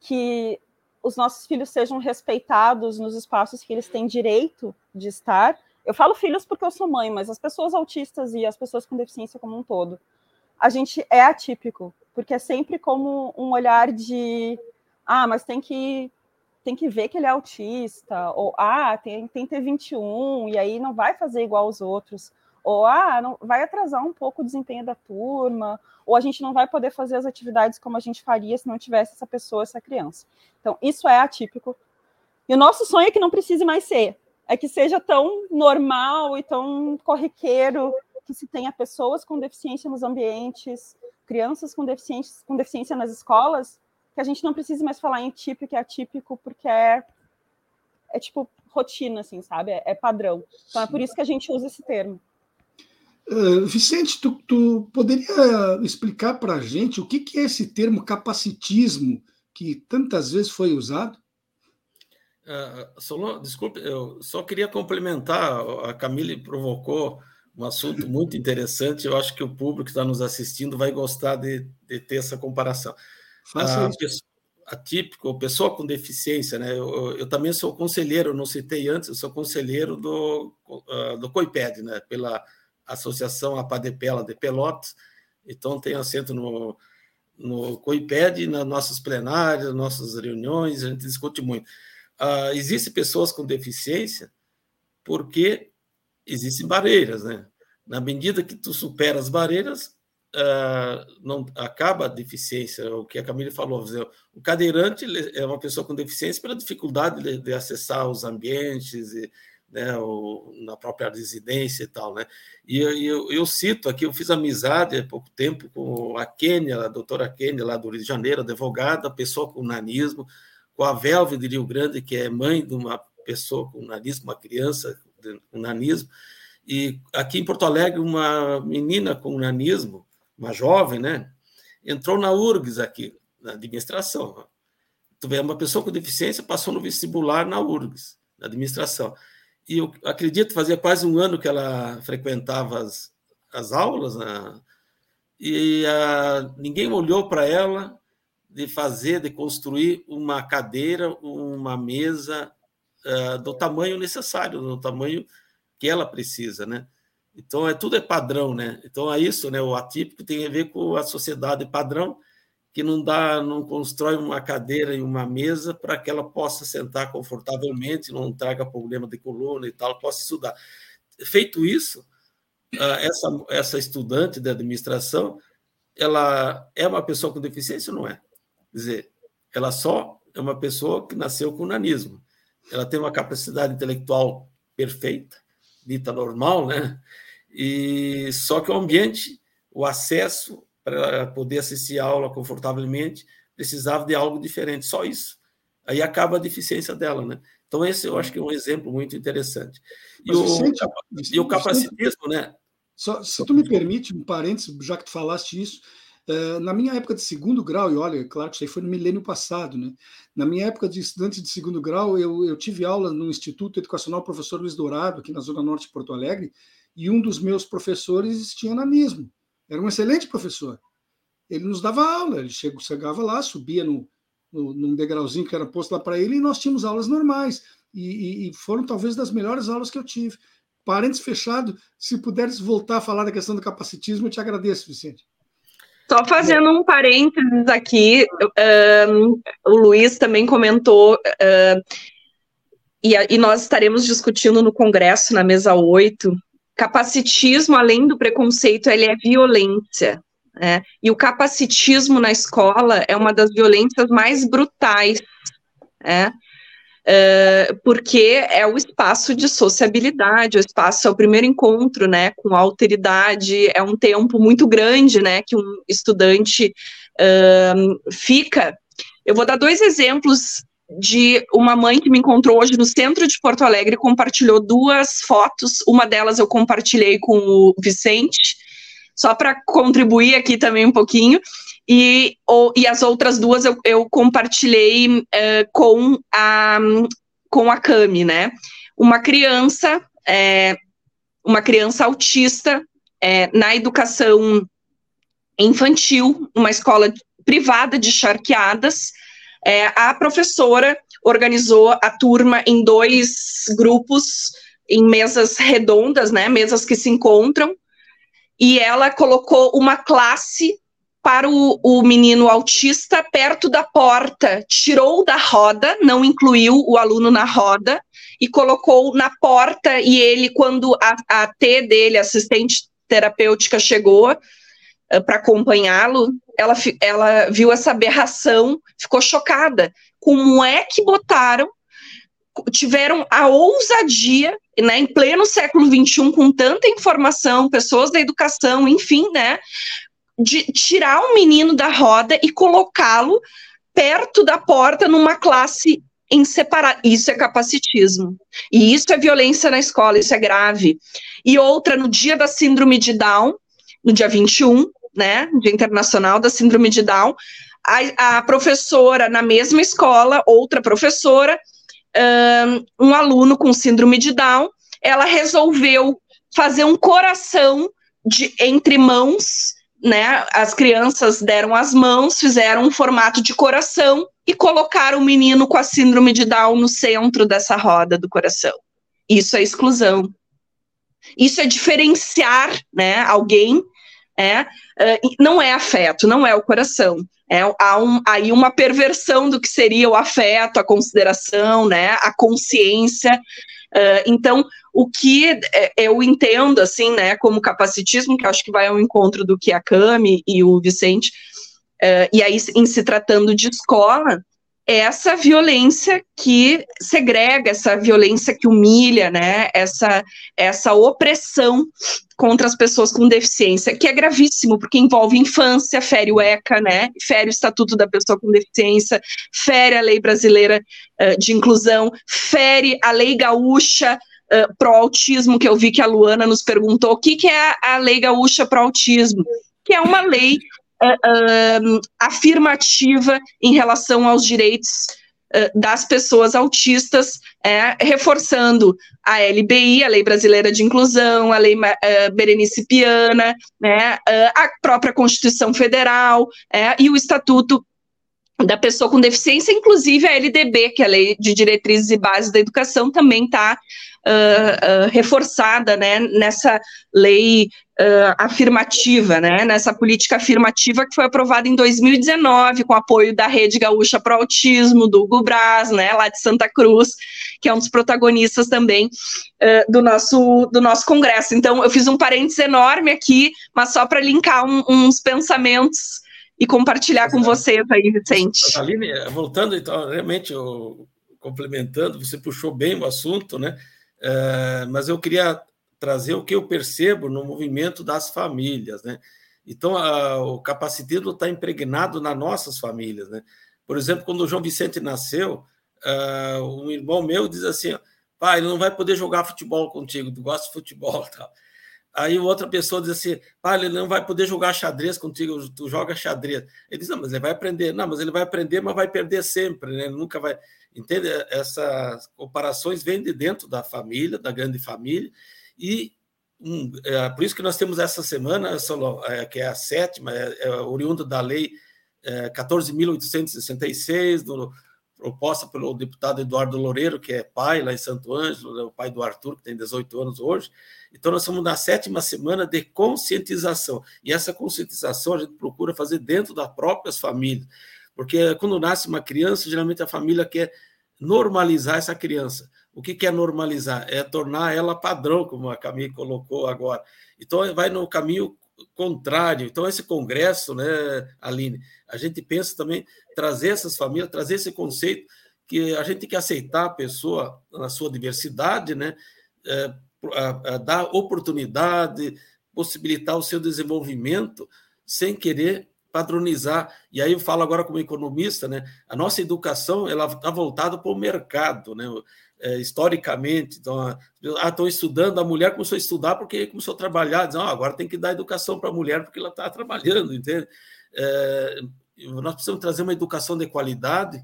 que os nossos filhos sejam respeitados nos espaços que eles têm direito de estar, eu falo filhos porque eu sou mãe, mas as pessoas autistas e as pessoas com deficiência como um todo, a gente é atípico, porque é sempre como um olhar de ah, mas tem que tem que ver que ele é autista, ou ah, tem, tem T21, e aí não vai fazer igual aos outros, ou ah, não, vai atrasar um pouco o desempenho da turma, ou a gente não vai poder fazer as atividades como a gente faria se não tivesse essa pessoa, essa criança. Então, isso é atípico. E o nosso sonho é que não precise mais ser, é que seja tão normal e tão corriqueiro que se tenha pessoas com deficiência nos ambientes, crianças com deficiência, com deficiência nas escolas, que a gente não precise mais falar em típico e atípico, porque é, é tipo rotina, assim, sabe? É, é padrão. Então é por isso que a gente usa esse termo. Uh, Vicente, tu, tu, poderia explicar para a gente o que, que é esse termo capacitismo que tantas vezes foi usado? Uh, Solon, desculpe, eu só queria complementar. A Camille provocou um assunto muito interessante. Eu acho que o público que está nos assistindo vai gostar de, de ter essa comparação. Faça isso. Atípico, pessoa com deficiência, né? Eu, eu, também sou conselheiro, não citei antes, eu sou conselheiro do, uh, do COIPED, né? Pela Associação Apadepela de Pelotas. Então, tem assento no, no COIPED, nas nossas plenárias, nossas reuniões, a gente discute muito uh, existem pessoas com deficiência porque existem barreiras, né? Na medida que tu supera as barreiras, uh, não acaba a deficiência. O que a Camila falou, o cadeirante é uma pessoa com deficiência pela dificuldade de, de acessar os ambientes, e, né, na própria residência e tal, né? E eu, eu, cito aqui, eu fiz amizade há pouco tempo com a Kênia, a doutora Kênia, lá do Rio de Janeiro, advogada, pessoa com nanismo, com a Velve de Rio Grande, que é mãe de uma pessoa com nanismo, uma criança com nanismo, e aqui em Porto Alegre, uma menina com nanismo, uma jovem, né, entrou na URGS aqui, na administração. Tu vê, uma pessoa com deficiência passou no vestibular na URGS, na administração. E eu acredito, fazia quase um ano que ela frequentava as, as aulas, né, e ninguém olhou para ela de fazer, de construir uma cadeira, uma mesa uh, do tamanho necessário, do tamanho que ela precisa, né? Então é tudo é padrão, né? Então é isso, né? O atípico tem a ver com a sociedade padrão que não dá, não constrói uma cadeira e uma mesa para que ela possa sentar confortavelmente, não traga problema de coluna e tal, possa estudar. Feito isso, ah, essa essa estudante de administração, ela é uma pessoa com deficiência ou não é? Quer dizer, ela só é uma pessoa que nasceu com nanismo. Ela tem uma capacidade intelectual perfeita, dita normal, né? E só que o ambiente, o acesso para poder assistir a aula confortavelmente, precisava de algo diferente, só isso. Aí acaba a deficiência dela, né? Então, esse eu acho que é um exemplo muito interessante. E, o, Vicente, e o capacitismo, né? Só, se tu me permite, um parênteses, já que tu falaste isso, uh, na minha época de segundo grau, e olha, claro que isso aí foi no milênio passado, né? Na minha época de estudante de segundo grau, eu, eu tive aula no Instituto Educacional Professor Luiz Dourado, aqui na Zona Norte de Porto Alegre, e um dos meus professores tinha nanismo. Era um excelente professor. Ele nos dava aula, ele chegava lá, subia no, no, num degrauzinho que era posto lá para ele, e nós tínhamos aulas normais. E, e, foram talvez das melhores aulas que eu tive. Parênteses fechado, se puderes voltar a falar da questão do capacitismo, eu te agradeço, Vicente. Só fazendo um parênteses aqui, o Luiz também comentou, e, e, nós estaremos discutindo no Congresso, na mesa 8, capacitismo, além do preconceito, ele é violência. Né? E o capacitismo na escola é uma das violências mais brutais, né? Uh, porque é o espaço de sociabilidade, o espaço é o primeiro encontro, né, com a alteridade, é um tempo muito grande, né, que um estudante uh, fica. Eu vou dar dois exemplos de uma mãe que me encontrou hoje no centro de Porto Alegre, compartilhou duas fotos, uma delas eu compartilhei com o Vicente, só para contribuir aqui também um pouquinho, e, ou, e as outras duas eu, eu compartilhei uh, com, a, com a Cami, né? Uma criança, é, uma criança autista é, na educação infantil, uma escola privada de charqueadas, é, a professora organizou a turma em dois grupos, em mesas redondas, né, mesas que se encontram, e ela colocou uma classe para o, o, menino autista perto da porta, tirou da roda, não incluiu o aluno na roda, e colocou na porta, e ele, quando a, a T dele, assistente terapêutica, chegou, uh, para acompanhá-lo, ela, ela viu essa aberração, ficou chocada. Como é que botaram, tiveram a ousadia, né, em pleno século XXI, com tanta informação, pessoas da educação, enfim, né, de tirar um menino da roda e colocá-lo perto da porta numa classe em separar. Isso é capacitismo. E isso é violência na escola, isso é grave. E outra, no dia da síndrome de Down, no dia 21, né, Dia Internacional da Síndrome de Down, a, a professora na mesma escola, outra professora, um, um aluno com síndrome de Down, ela resolveu fazer um coração de entre mãos, né? As crianças deram as mãos, fizeram um formato de coração e colocaram o menino com a síndrome de Down no centro dessa roda do coração. Isso é exclusão. Isso é diferenciar, né, alguém é, uh, não é afeto, não é o coração. É, há um, aí uma perversão do que seria o afeto, a consideração, né, a consciência. Uh, então, o que é, eu entendo, assim, né, como capacitismo, que acho que vai ao encontro do que a Cami e o Vicente, uh, e aí, em se tratando de escola, essa violência que segrega, essa violência que humilha, né? Essa, essa opressão contra as pessoas com deficiência, que é gravíssimo, porque envolve infância, fere o ECA, né? Fere o Estatuto da Pessoa com Deficiência, fere a Lei Brasileira uh, de Inclusão, fere a Lei Gaúcha uh, pro autismo, que eu vi que a Luana nos perguntou, o que, que é a Lei Gaúcha pro autismo? Que é uma lei uh, afirmativa em relação aos direitos das pessoas autistas, é, reforçando a LBI, a Lei Brasileira de Inclusão, a Lei uh, Berenice Piana, né, uh, a própria Constituição Federal é, e o Estatuto da Pessoa com Deficiência, inclusive a LDB, que é a Lei de Diretrizes e Bases da Educação, também está uh, reforçada né, nessa lei uh, afirmativa, né, nessa política afirmativa que foi aprovada em 2019, com apoio da Rede Gaúcha para o Autismo, do Hugo Braz, né, lá de Santa Cruz, que é um dos protagonistas também do, nosso, do nosso congresso. Então, eu fiz um parênteses enorme aqui, mas só para linkar um, uns pensamentos e compartilhar com vocês aí, Vicente. Aline, voltando então, realmente, eu, complementando, você puxou bem o assunto, né? É, mas eu queria trazer o que eu percebo no movimento das famílias, né? Então, a, o capacitismo está impregnado nas nossas famílias, né? Por exemplo, quando o João Vicente nasceu, uh, um irmão meu diz assim, pai, ele não vai poder jogar futebol contigo, tu gosta de futebol, tal. Aí outra pessoa diz assim, pai, ele não vai poder jogar xadrez contigo, tu joga xadrez. Ele diz, não, mas ele vai aprender. Não, mas ele vai aprender, mas vai perder sempre, né? Ele nunca vai... Entende? Essas comparações vêm de dentro da família, da grande família, e um, é, por isso que nós temos essa semana, é, que é a sétima, é, é oriunda da lei é, 14.866, do, proposta pelo deputado Eduardo Loureiro, que é pai lá em Santo Ângelo, né, o pai do Arthur, que tem 18 anos hoje. Então, nós estamos na sétima semana de conscientização. E essa conscientização a gente procura fazer dentro das próprias famílias. Porque quando nasce uma criança, geralmente a família quer normalizar essa criança. O que é normalizar? É tornar ela padrão, como a Camille colocou agora. Então, vai no caminho contrário. Então, esse congresso, né, Aline, a gente pensa também trazer essas famílias, trazer esse conceito que a gente tem que aceitar a pessoa na sua diversidade, né, é, a, a dar oportunidade, possibilitar o seu desenvolvimento sem querer padronizar. E aí eu falo agora como economista, né? A nossa educação ela está voltada para o mercado, né? É, historicamente. Então, ah, estão estudando, a mulher começou a estudar porque começou a trabalhar, dizendo, ah, agora tem que dar educação para a mulher porque ela está trabalhando, entende? É, nós precisamos trazer uma educação de qualidade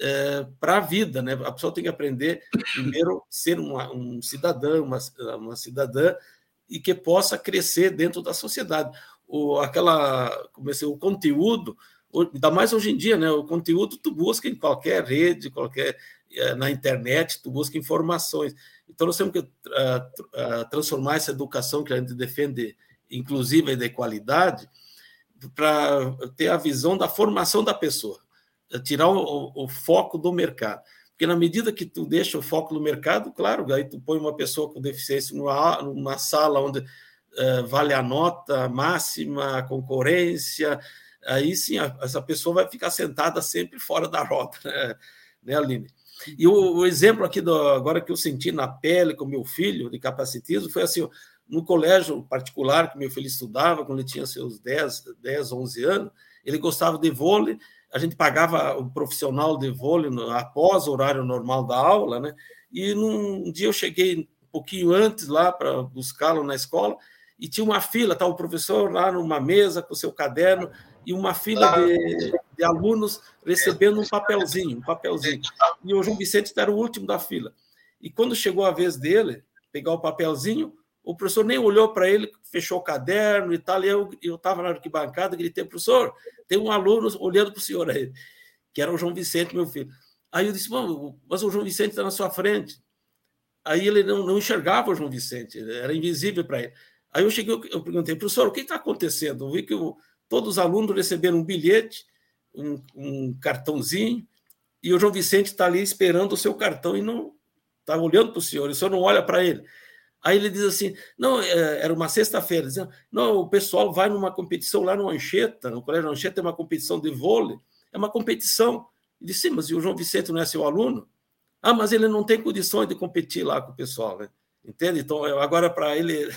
é, para a vida, né? A pessoa tem que aprender primeiro ser uma, um cidadão, uma, uma cidadã e que possa crescer dentro da sociedade o, aquela, comecei, o conteúdo, ainda mais hoje em dia, né? O conteúdo tu busca em qualquer rede, qualquer eh, na internet, tu busca informações. Então nós temos que uh, transformar essa educação que a gente defende, inclusiva e de qualidade, para ter a visão da formação da pessoa, tirar o, o, foco do mercado. Porque na medida que tu deixa o foco no mercado, claro, aí tu põe uma pessoa com deficiência numa, numa sala onde eh, vale a nota máxima, a concorrência, aí sim essa pessoa vai ficar sentada sempre fora da roda, né, né Aline? E o, o, exemplo aqui do, agora que eu senti na pele com meu filho de capacitismo foi assim, no colégio particular que meu filho estudava, quando ele tinha seus 10, 10 11 anos, ele gostava de vôlei, a gente pagava o profissional de vôlei após o horário normal da aula, né? E num dia eu cheguei um pouquinho antes lá para buscá-lo na escola, e tinha uma fila, estava o professor lá numa mesa com seu caderno e uma fila de, de, alunos recebendo um papelzinho, um papelzinho. E o João Vicente era o último da fila. E quando chegou a vez dele pegar o papelzinho, o professor nem olhou para ele, fechou o caderno e tal. E eu estava na arquibancada, gritei, professor, tem um aluno olhando para o senhor aí, que era o João Vicente, meu filho. Aí eu disse, mas o João Vicente está na sua frente. Aí ele não, não enxergava o João Vicente, era invisível para ele. Aí eu cheguei, eu perguntei, professor, o que está acontecendo? Eu vi que eu, todos os alunos receberam um bilhete, um, um cartãozinho, e o João Vicente está ali esperando o seu cartão e não está olhando para o senhor, o senhor não olha para ele. Aí ele diz assim: não, é, era uma sexta-feira, dizendo, não, o pessoal vai numa competição lá no Anchieta, no Colégio Anchieta tem uma competição de vôlei, é uma competição. Ele disse, sim, mas o João Vicente não é seu aluno? Ah, mas ele não tem condições de competir lá com o pessoal, né? Entende? Então, agora, para ele,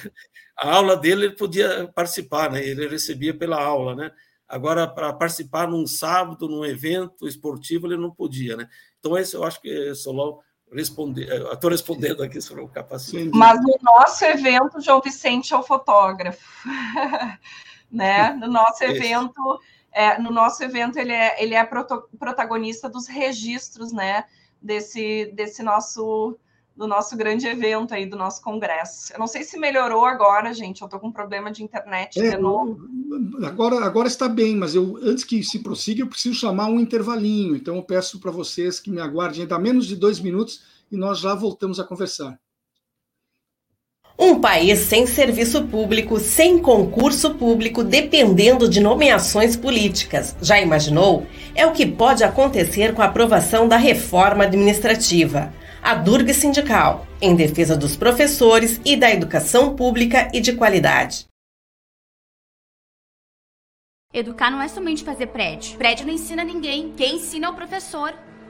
a aula dele, ele podia participar, né? ele recebia pela aula, né? Agora, para participar num sábado, num evento esportivo, ele não podia, né? Então, esse eu acho que Solon responder, estou respondendo aqui sobre o capacitismo. Mas no nosso evento, João Vicente é o fotógrafo. né? No nosso evento, é, no nosso evento ele é, ele é protagonista dos registros, né? Desse, desse nosso do nosso grande evento aí, do nosso congresso. Eu não sei se melhorou agora, gente. Eu estou com um problema de internet é, de novo. Agora, agora está bem, mas eu antes que se prossiga, eu preciso chamar um intervalinho. Então eu peço para vocês que me aguardem ainda menos de dois minutos e nós já voltamos a conversar. Um país sem serviço público, sem concurso público, dependendo de nomeações políticas. Já imaginou? É o que pode acontecer com a aprovação da reforma administrativa. A Durga Sindical, em defesa dos professores e da educação pública e de qualidade. Educar não é somente fazer prédio. Prédio não ensina ninguém. Quem ensina é o professor.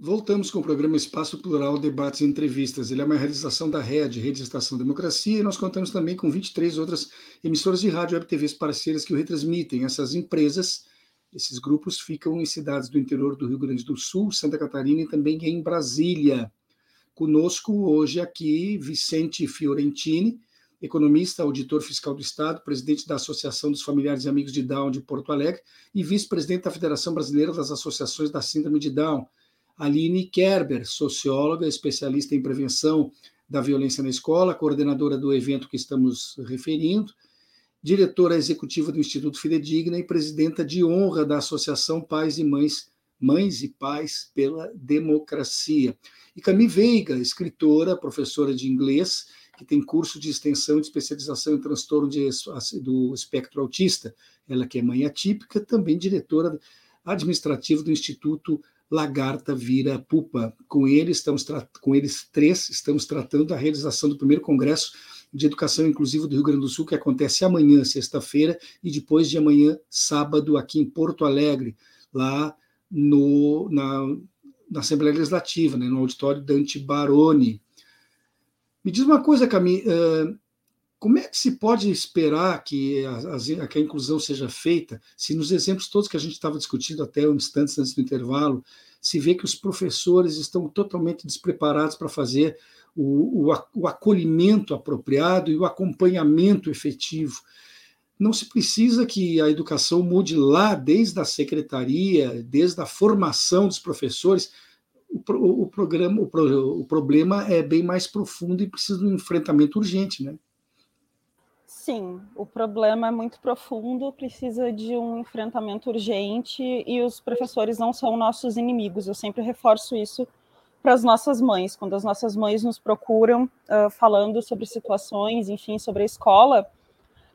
Voltamos com o programa Espaço Plural Debates e Entrevistas. Ele é uma realização da RED, Rede Estação Democracia, e nós contamos também com 23 outras emissoras de rádio e TVs parceiras que o retransmitem. Essas empresas, esses grupos, ficam em cidades do interior do Rio Grande do Sul, Santa Catarina e também em Brasília. Conosco hoje aqui Vicente Fiorentini, economista, auditor fiscal do Estado, presidente da Associação dos Familiares e Amigos de Down de Porto Alegre e vice-presidente da Federação Brasileira das Associações da Síndrome de Down. Aline Kerber, socióloga, especialista em prevenção da violência na escola, coordenadora do evento que estamos referindo, diretora executiva do Instituto Fidedigna e presidenta de honra da Associação Pais e Mães, Mães e Pais pela Democracia. E Camille Veiga, escritora, professora de inglês, que tem curso de extensão de especialização em transtorno de, do espectro autista. Ela que é mãe atípica, também diretora administrativa do Instituto Lagarta vira pupa. Com eles, estamos com eles três, estamos tratando a realização do primeiro congresso de educação inclusiva do Rio Grande do Sul, que acontece amanhã, sexta-feira, e depois de amanhã, sábado, aqui em Porto Alegre, lá no, na, na Assembleia Legislativa, né, no auditório Dante Baroni. Me diz uma coisa, Camille, uh, como é que se pode esperar que a, que a, inclusão seja feita se nos exemplos todos que a gente estava discutindo até um instante antes do intervalo, se vê que os professores estão totalmente despreparados para fazer o, o, o acolhimento apropriado e o acompanhamento efetivo? Não se precisa que a educação mude lá, desde a secretaria, desde a formação dos professores. O, o programa, o, o problema é bem mais profundo e precisa de um enfrentamento urgente, né? Sim, o problema é muito profundo, precisa de um enfrentamento urgente e os professores não são nossos inimigos. Eu sempre reforço isso para as nossas mães. Quando as nossas mães nos procuram uh, falando sobre situações, enfim, sobre a escola,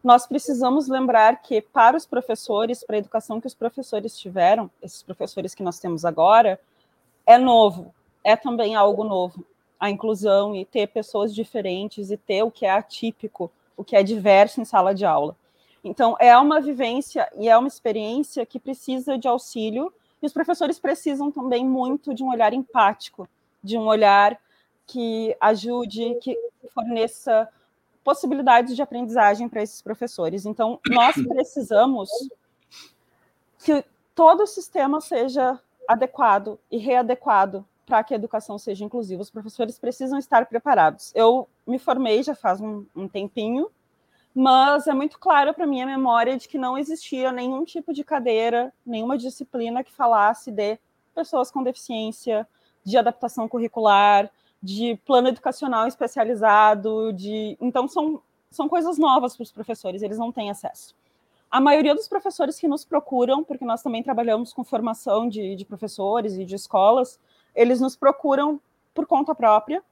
nós precisamos lembrar que para os professores, para a educação que os professores tiveram, esses professores que nós temos agora, é novo, é também algo novo. A inclusão e ter pessoas diferentes e ter o que é atípico o que é diverso em sala de aula. Então, é uma vivência e é uma experiência que precisa de auxílio, e os professores precisam também muito de um olhar empático, de um olhar que ajude, que forneça possibilidades de aprendizagem para esses professores. Então, nós precisamos que todo o sistema seja adequado e readequado para que a educação seja inclusiva. Os professores precisam estar preparados. Eu me formei já faz um, um tempinho, mas é muito claro para mim a memória de que não existia nenhum tipo de cadeira, nenhuma disciplina que falasse de pessoas com deficiência, de adaptação curricular, de plano educacional especializado, de então são, são coisas novas para os professores, eles não têm acesso. A maioria dos professores que nos procuram, porque nós também trabalhamos com formação de, de professores e de escolas, eles nos procuram por conta própria,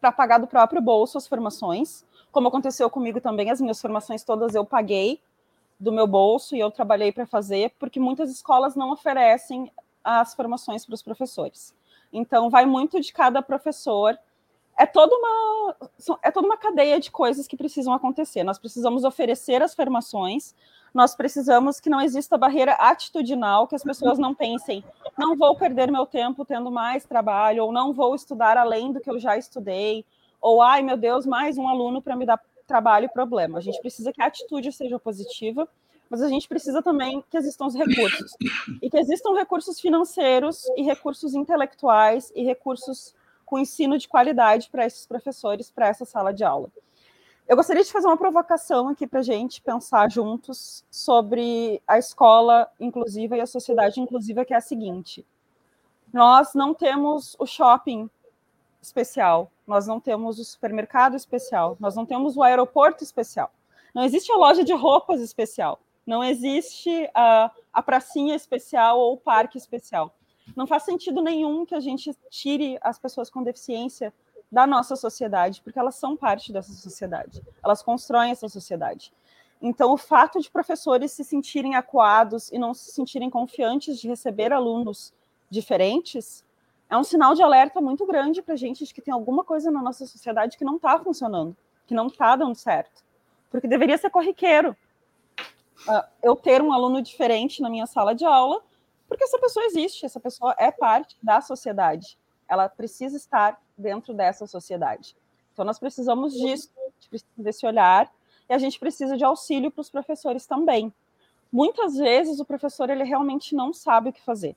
para pagar do próprio bolso as formações, como aconteceu comigo também, as minhas formações todas eu paguei do meu bolso e eu trabalhei para fazer, porque muitas escolas não oferecem as formações para os professores. Então, vai muito de cada professor. É toda uma é toda uma cadeia de coisas que precisam acontecer. Nós precisamos oferecer as formações, nós precisamos que não exista barreira atitudinal, que as pessoas não pensem, não vou perder meu tempo tendo mais trabalho, ou não vou estudar além do que eu já estudei, ou ai meu Deus, mais um aluno para me dar trabalho e problema. A gente precisa que a atitude seja positiva, mas a gente precisa também que existam os recursos. E que existam recursos financeiros e recursos intelectuais e recursos com ensino de qualidade para esses professores, para essa sala de aula. Eu gostaria de fazer uma provocação aqui para a gente pensar juntos sobre a escola inclusiva e a sociedade inclusiva, que é a seguinte: nós não temos o shopping especial, nós não temos o supermercado especial, nós não temos o aeroporto especial, não existe a loja de roupas especial, não existe a, a pracinha especial ou o parque especial. Não faz sentido nenhum que a gente tire as pessoas com deficiência da nossa sociedade, porque elas são parte dessa sociedade, elas constroem essa sociedade. Então, o fato de professores se sentirem acuados e não se sentirem confiantes de receber alunos diferentes é um sinal de alerta muito grande para a gente de que tem alguma coisa na nossa sociedade que não está funcionando, que não está dando certo. Porque deveria ser corriqueiro uh, eu ter um aluno diferente na minha sala de aula, porque essa pessoa existe, essa pessoa é parte da sociedade. Ela precisa estar dentro dessa sociedade. Então, nós precisamos disso, desse olhar, e a gente precisa de auxílio para os professores também. Muitas vezes o professor ele realmente não sabe o que fazer.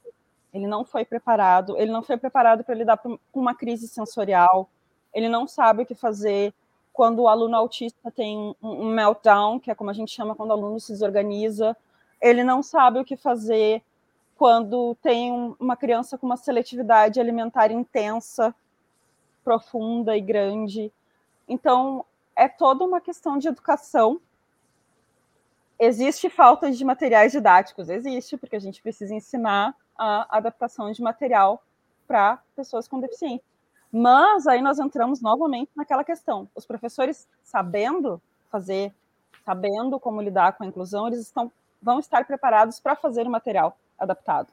Ele não foi preparado, ele não foi preparado para lidar com uma crise sensorial, ele não sabe o que fazer quando o aluno autista tem um meltdown, que é como a gente chama quando o aluno se desorganiza, ele não sabe o que fazer quando tem uma criança com uma seletividade alimentar intensa, profunda e grande. Então, é toda uma questão de educação. Existe falta de materiais didáticos? Existe, porque a gente precisa ensinar a adaptação de material para pessoas com deficiência. Mas aí nós entramos novamente naquela questão. Os professores, sabendo fazer, sabendo como lidar com a inclusão, eles estão, vão estar preparados para fazer o material adaptado.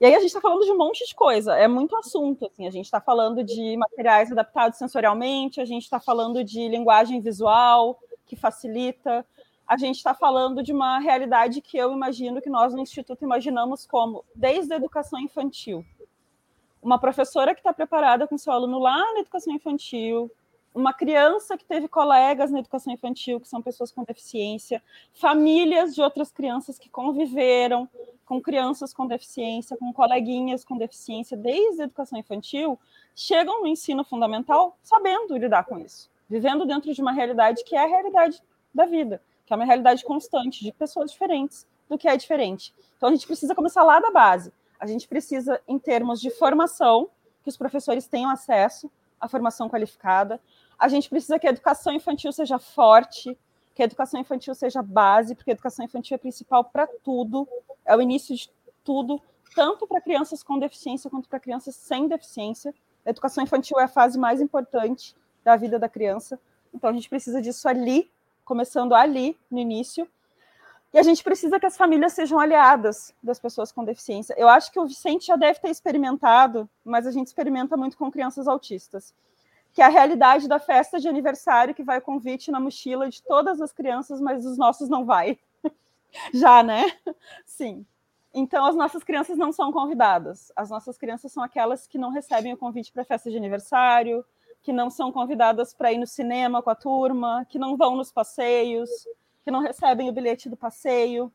E aí a gente está falando de um monte de coisa, é muito assunto. Assim, a gente está falando de materiais adaptados sensorialmente, a gente está falando de linguagem visual que facilita, a gente está falando de uma realidade que eu imagino que nós no Instituto imaginamos como desde a educação infantil. Uma professora que está preparada com seu aluno lá na educação infantil, uma criança que teve colegas na educação infantil que são pessoas com deficiência, famílias de outras crianças que conviveram com crianças com deficiência, com coleguinhas com deficiência desde a educação infantil, chegam no ensino fundamental sabendo lidar com isso, vivendo dentro de uma realidade que é a realidade da vida que é uma realidade constante de pessoas diferentes do que é diferente. Então a gente precisa começar lá da base. A gente precisa, em termos de formação, que os professores tenham acesso à formação qualificada. A gente precisa que a educação infantil seja forte, que a educação infantil seja base, porque a educação infantil é principal para tudo, é o início de tudo, tanto para crianças com deficiência quanto para crianças sem deficiência. A educação infantil é a fase mais importante da vida da criança, então a gente precisa disso ali começando ali, no início. E a gente precisa que as famílias sejam aliadas das pessoas com deficiência. Eu acho que o Vicente já deve ter experimentado, mas a gente experimenta muito com crianças autistas, que é a realidade da festa de aniversário que vai convite na mochila de todas as crianças, mas os nossos não vai. já, né? Sim. Então, as nossas crianças não são convidadas. As nossas crianças são aquelas que não recebem o convite para festa de aniversário, que não são convidadas para ir no cinema com a turma, que não vão nos passeios, que não recebem o bilhete do passeio.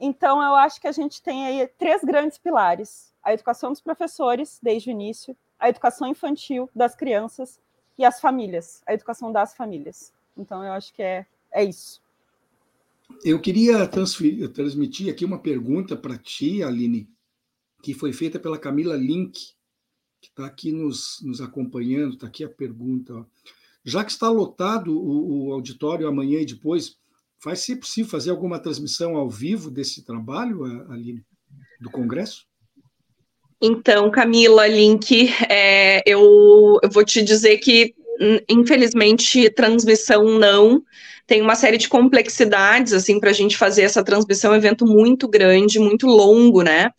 Então, eu acho que a gente tem aí três grandes pilares: a educação dos professores, desde o início, a educação infantil das crianças e as famílias, a educação das famílias. Então, eu acho que é, é isso. Eu queria transmitir aqui uma pergunta para ti, Aline, que foi feita pela Camila Link, que está aqui nos, nos acompanhando, está aqui a pergunta. Já que está lotado o, o, auditório amanhã e depois, Vai ser possível fazer alguma transmissão ao vivo desse trabalho, ali do Congresso? Então, Camila, Link, é, eu, eu vou te dizer que, hum, infelizmente, transmissão não. Tem uma série de complexidades, assim, para a gente fazer essa transmissão, é um evento muito grande, muito longo, né?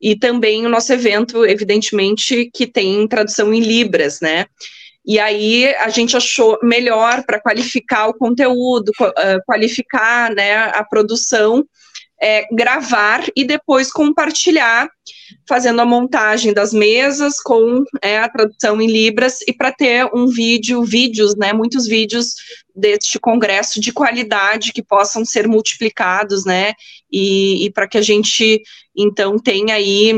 E também o nosso evento, evidentemente, que tem tradução em Libras, né? E aí a gente achou melhor para qualificar o conteúdo, qualificar né, a produção, é, gravar e depois compartilhar fazendo a montagem das mesas com é, a tradução em libras e para ter um vídeo, vídeos, né, muitos vídeos deste congresso de qualidade que possam ser multiplicados, né, e, e para que a gente então tenha aí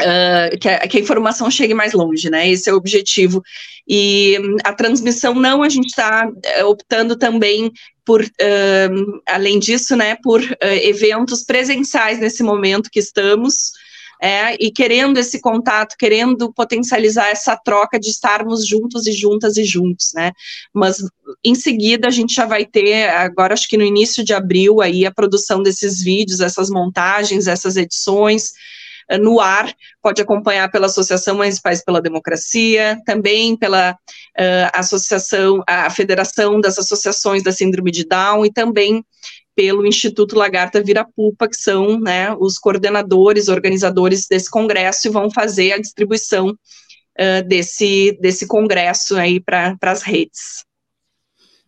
Uh, que, a, que, a, informação chegue mais longe, né? Esse é o objetivo. E um, a transmissão não, a gente está uh, optando também por, uh, além disso, né, por eventos presenciais nesse momento que estamos, é, e querendo esse contato, querendo potencializar essa troca de estarmos juntos e juntas e juntos, né? Mas em seguida a gente já vai ter, agora acho que no início de abril, aí a produção desses vídeos, essas montagens, essas edições eh, no ar, pode acompanhar pela Associação Mães e Pais pela Democracia, também pela uh, Associação, a Federação das Associações da Síndrome de Down e também pelo Instituto Lagarta Virapupa, que são né, os coordenadores, organizadores desse congresso, e vão fazer a distribuição uh, desse, desse congresso aí para as redes.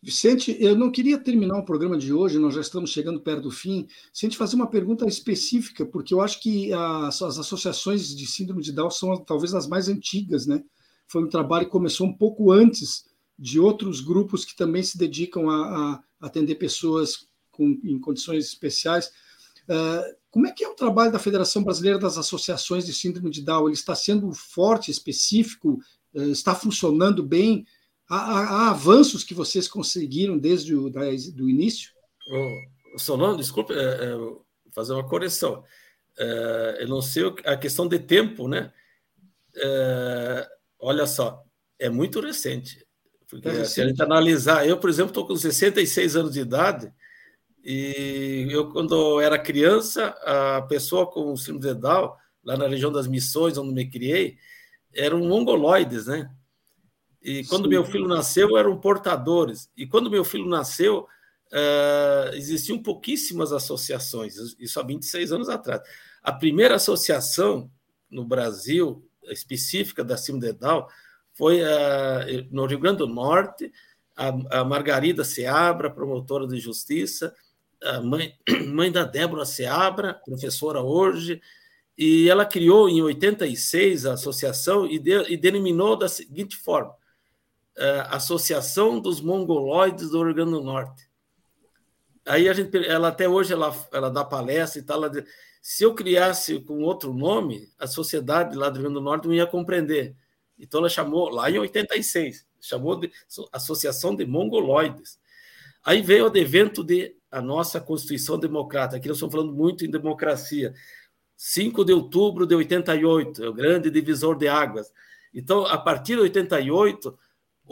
Vicente, eu não queria terminar o programa de hoje, nós já estamos chegando perto do fim, sem te fazer uma pergunta específica, porque eu acho que as, as associações de síndrome de Down são talvez as mais antigas, né? Foi um trabalho que começou um pouco antes de outros grupos que também se dedicam a, a atender pessoas com, em condições especiais. Uh, como é que é o trabalho da Federação Brasileira das Associações de Síndrome de Down? Ele está sendo forte, específico? Uh, está funcionando bem? Há, há, avanços que vocês conseguiram desde o da, do início? Oh, Solano, desculpe é, é, fazer uma correção. É, eu não sei a questão de tempo, né? É, olha só, é muito recente. Porque é se a gente analisar, eu, por exemplo, estou com 66 anos de idade, e eu, quando era criança, a pessoa com síndrome de Down, lá na região das Missões, onde me criei, eram mongoloides, né? E quando Sim. meu filho nasceu, eram portadores. E quando meu filho nasceu, uh, existiam pouquíssimas associações, isso há 26 anos atrás. A primeira associação no Brasil, específica da Down, foi uh, no Rio Grande do Norte, a, a Margarida Seabra, promotora de justiça, a mãe, mãe da Débora Seabra, professora hoje, e ela criou em 86 a associação e, de, e denominou da seguinte forma: Associação dos Mongoloides do Rio do Norte. Aí a gente, ela até hoje ela, ela dá palestra e tal. Se eu criasse com outro nome, a sociedade lá do Rio Grande do Norte não ia compreender. Então ela chamou lá em 86, chamou de Associação de Mongoloides. Aí veio o advento de a nossa Constituição Democrata. Aqui nós estamos falando muito em democracia. 5 de outubro de 88, é o grande divisor de águas. Então, a partir de 88,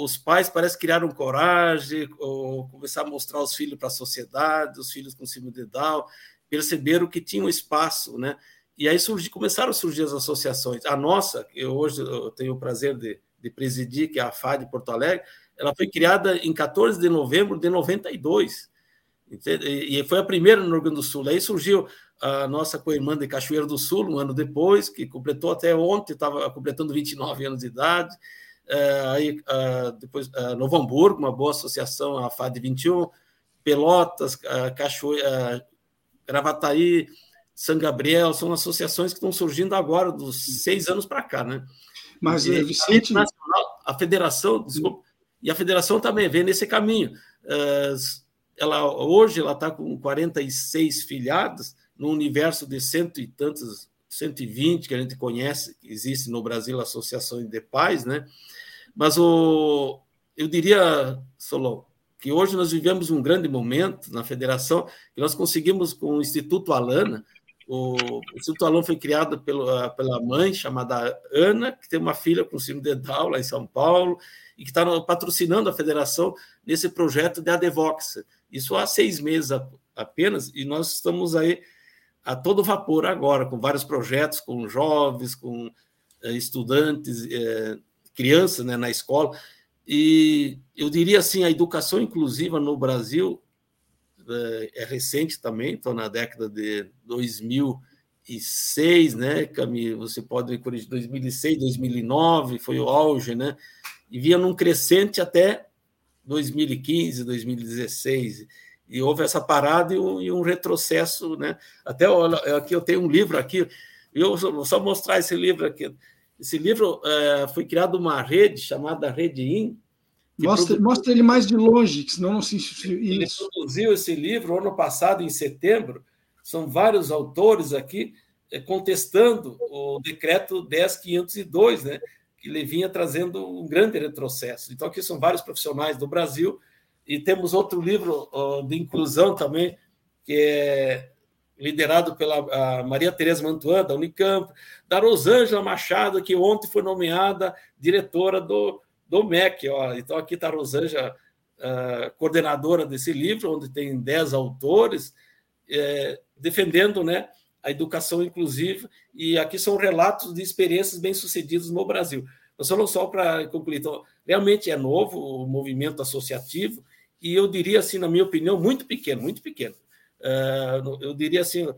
os pais parece criaram coragem, ou começaram a mostrar os filhos para a sociedade, os filhos com síndrome de Down, perceberam que tinham espaço, né? E aí surgi, começaram a surgir as associações. A nossa, que hoje eu tenho o prazer de, de presidir, que é a FAD de Porto Alegre, ela foi criada em 14 de novembro de 92. E foi a primeira no Rio Grande do Sul. Aí surgiu a nossa co-irmã de Cachoeira do Sul, um ano depois, que completou até ontem, estava completando 29 anos de idade. É, aí, depois, Novo Hamburgo, uma boa associação, a FAD 21, Pelotas, Cachoeira, Gravataí, São Gabriel, são associações que estão surgindo agora, dos seis anos para cá, né? Mas, e, Vicente... A, a federação, desculpa, e a federação também vem nesse caminho. Ela hoje ela está com 46 filiados no universo de cento e tantos, 120 que a gente conhece, que existe no Brasil associações de pais, né? Mas o, eu diria, Solon, que hoje nós vivemos um grande momento na federação, que nós conseguimos com o Instituto Alana, O, o Instituto Alon foi criado pelo, pela mãe, chamada Ana, que tem uma filha com síndrome de Down, lá em São Paulo, e que está patrocinando a federação nesse projeto de Adevox. Isso há seis meses apenas, e nós estamos aí a todo vapor agora, com vários projetos, com jovens, com eh, estudantes, eh, crianças né, na escola. E eu diria assim, a educação inclusiva no Brasil eh, é recente também, estou na década de 2006, né, Camille? Você pode corrigir, 2006, 2009, foi o auge, né? E vinha num crescente até 2015, 2016 e houve essa parada e um, e um retrocesso, né? Até olha, aqui eu tenho um livro aqui, eu vou só mostrar esse livro aqui. Esse livro é, foi criado uma rede chamada Rede In. Mostra, produziu... mostra ele mais de longe, senão não se. Ele produziu esse livro ano passado, em setembro. São vários autores aqui é, contestando o decreto 10502, né? que ele vinha trazendo um grande retrocesso. Então, aqui são vários profissionais do Brasil e temos outro livro de inclusão também, que é liderado pela Maria Tereza Mantuan, da Unicamp, da Rosângela Machado, que ontem foi nomeada diretora do, do MEC. Ó. Então, aqui está a Rosângela, coordenadora desse livro, onde tem dez autores, é, defendendo né, a educação inclusiva, e aqui são relatos de experiências bem-sucedidas no Brasil. Só, só para concluir, então, realmente é novo o movimento associativo, e eu diria assim, na minha opinião, muito pequeno, muito pequeno. Eh, eu diria assim,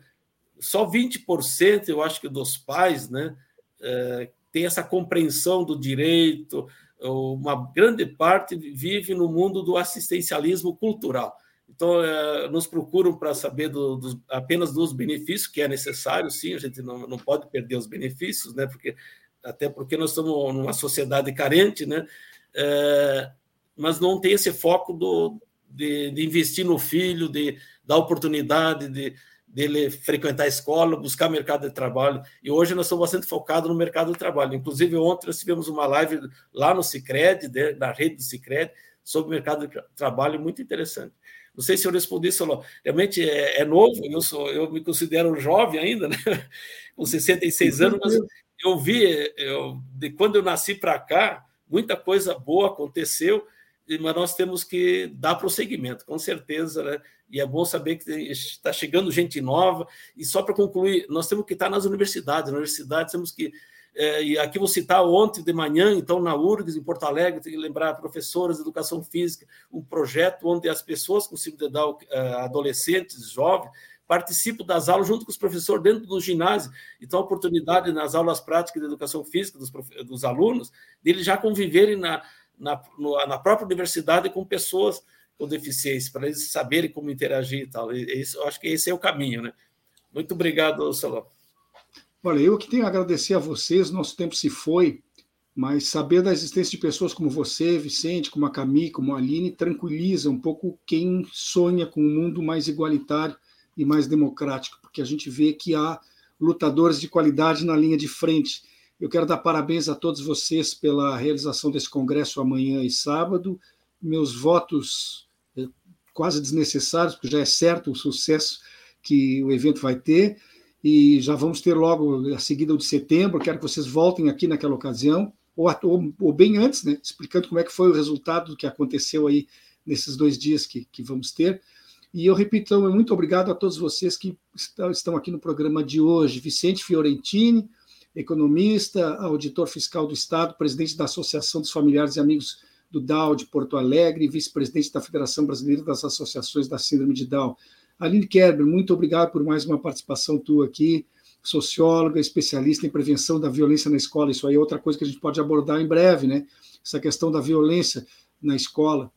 só 20% eu acho que dos pais né, eh, tem essa compreensão do direito, uma grande parte vive no mundo do assistencialismo cultural. Então, eh, nos procuram para saber do, do, apenas dos benefícios, que é necessário, sim, a gente não, não pode perder os benefícios, né, porque, até porque nós estamos numa sociedade carente, né, é, mas não tem esse foco do, de, de investir no filho, de dar oportunidade de dele frequentar a escola, buscar mercado de trabalho. E hoje nós estamos bastante focados no mercado de trabalho. Inclusive, ontem nós tivemos uma live lá no Cicred, na rede do Cicred, sobre o mercado de trabalho, muito interessante. Não sei se eu respondi, Solon. Realmente é, é, novo, eu, sou, eu me considero jovem ainda, né? com 66 anos, mas eu vi, eu, de quando eu nasci para cá, muita coisa boa aconteceu, mas nós temos que dar prosseguimento, com certeza, né? E é bom saber que está chegando gente nova. E só para concluir, nós temos que estar nas universidades. Nas universidades temos que. É, e aqui vou citar ontem de manhã, então, na URGS, em Porto Alegre, tem que lembrar professores de educação física, um projeto onde as pessoas com síndrome de Down, é, adolescentes, jovens, participam das aulas junto com os professores dentro do ginásio. Então, a oportunidade nas aulas práticas de educação física dos, dos alunos, deles já conviverem na, na, na própria universidade com pessoas com deficiência, para eles saberem como interagir e tal. E, isso, eu acho que esse é o caminho, né? Muito obrigado, Salão. Olha, eu que tenho a agradecer a vocês, nosso tempo se foi, mas saber da existência de pessoas como você, Vicente, como a Camille, como a Aline, tranquiliza um pouco quem sonha com um mundo mais igualitário e mais democrático, porque a gente vê que há lutadores de qualidade na linha de frente eu quero dar parabéns a todos vocês pela realização desse congresso amanhã e sábado. Meus votos eh, quase desnecessários, porque já é certo o sucesso que o evento vai ter. E já vamos ter logo a seguida de setembro. Quero que vocês voltem aqui naquela ocasião, ou, ou, ou bem antes, né, explicando como é que foi o resultado do que aconteceu aí nesses dois dias que, que vamos ter. E eu repito, então, muito obrigado a todos vocês que estão aqui no programa de hoje. Vicente Fiorentini, economista, auditor fiscal do Estado, presidente da Associação dos Familiares e Amigos do Down de Porto Alegre, vice-presidente da Federação Brasileira das Associações da Síndrome de Down. Aline Kerber, muito obrigado por mais uma participação tua aqui, socióloga, especialista em prevenção da violência na escola. Isso aí é outra coisa que a gente pode abordar em breve, né? Essa questão da violência na escola.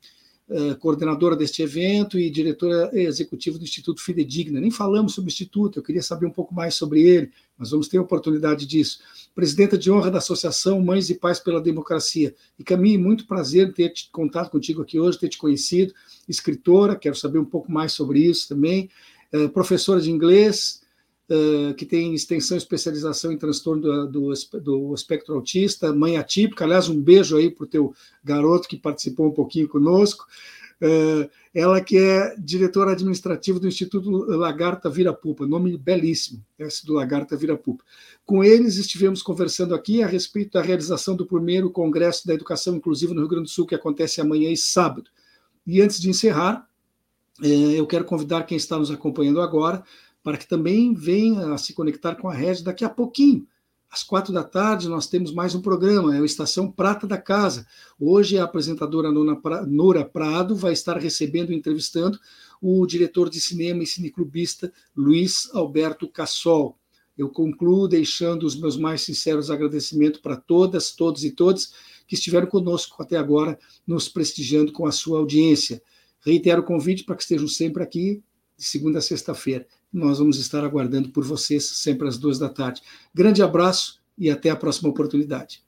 Eh, coordenadora deste evento e diretora executiva do Instituto Fidedigna. Nem falamos sobre o Instituto, eu queria saber um pouco mais sobre ele, mas vamos ter oportunidade disso. Presidenta de honra da Associação Mães e Pais pela Democracia. E Camille, muito prazer ter te contato contigo aqui hoje, ter te conhecido. Escritora, quero saber um pouco mais sobre isso também. Uh, professora de inglês, Que tem extensão e especialização em transtorno do, do, do, espectro autista, mãe atípica. Aliás, um beijo aí para o teu garoto que participou um pouquinho conosco. Uh, ela que é diretora administrativa do Instituto Lagarta Virapupa, nome belíssimo, esse do Lagarta Virapupa. Com eles estivemos conversando aqui a respeito da realização do primeiro Congresso da Educação Inclusiva no Rio Grande do Sul, que acontece amanhã e sábado. E antes de encerrar, eu quero convidar quem está nos acompanhando agora para que também venha a se conectar com a rede daqui a pouquinho. Às quatro da tarde, nós temos mais um programa, é o Estação Prata da Casa. Hoje, a apresentadora Nora Prado vai estar recebendo e entrevistando o diretor de cinema e cineclubista Luiz Alberto Cassol. Eu concluo deixando os meus mais sinceros agradecimentos para todas, todos e todas que estiveram conosco até agora, nos prestigiando com a sua audiência. Reitero o convite para que estejam sempre aqui, de segunda a sexta-feira. Nós vamos estar aguardando por vocês sempre às duas da tarde. Grande abraço e até a próxima oportunidade.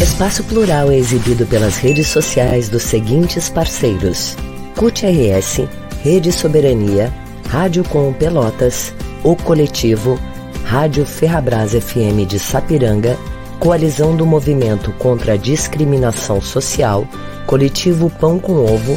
Espaço Plural é exibido pelas redes sociais dos seguintes parceiros: CUT RS, Rede Soberania, Rádio Com Pelotas, O Coletivo, Rádio Ferrabras FM de Sapiranga, Coalizão do Movimento contra a Discriminação Social, Coletivo Pão com Ovo,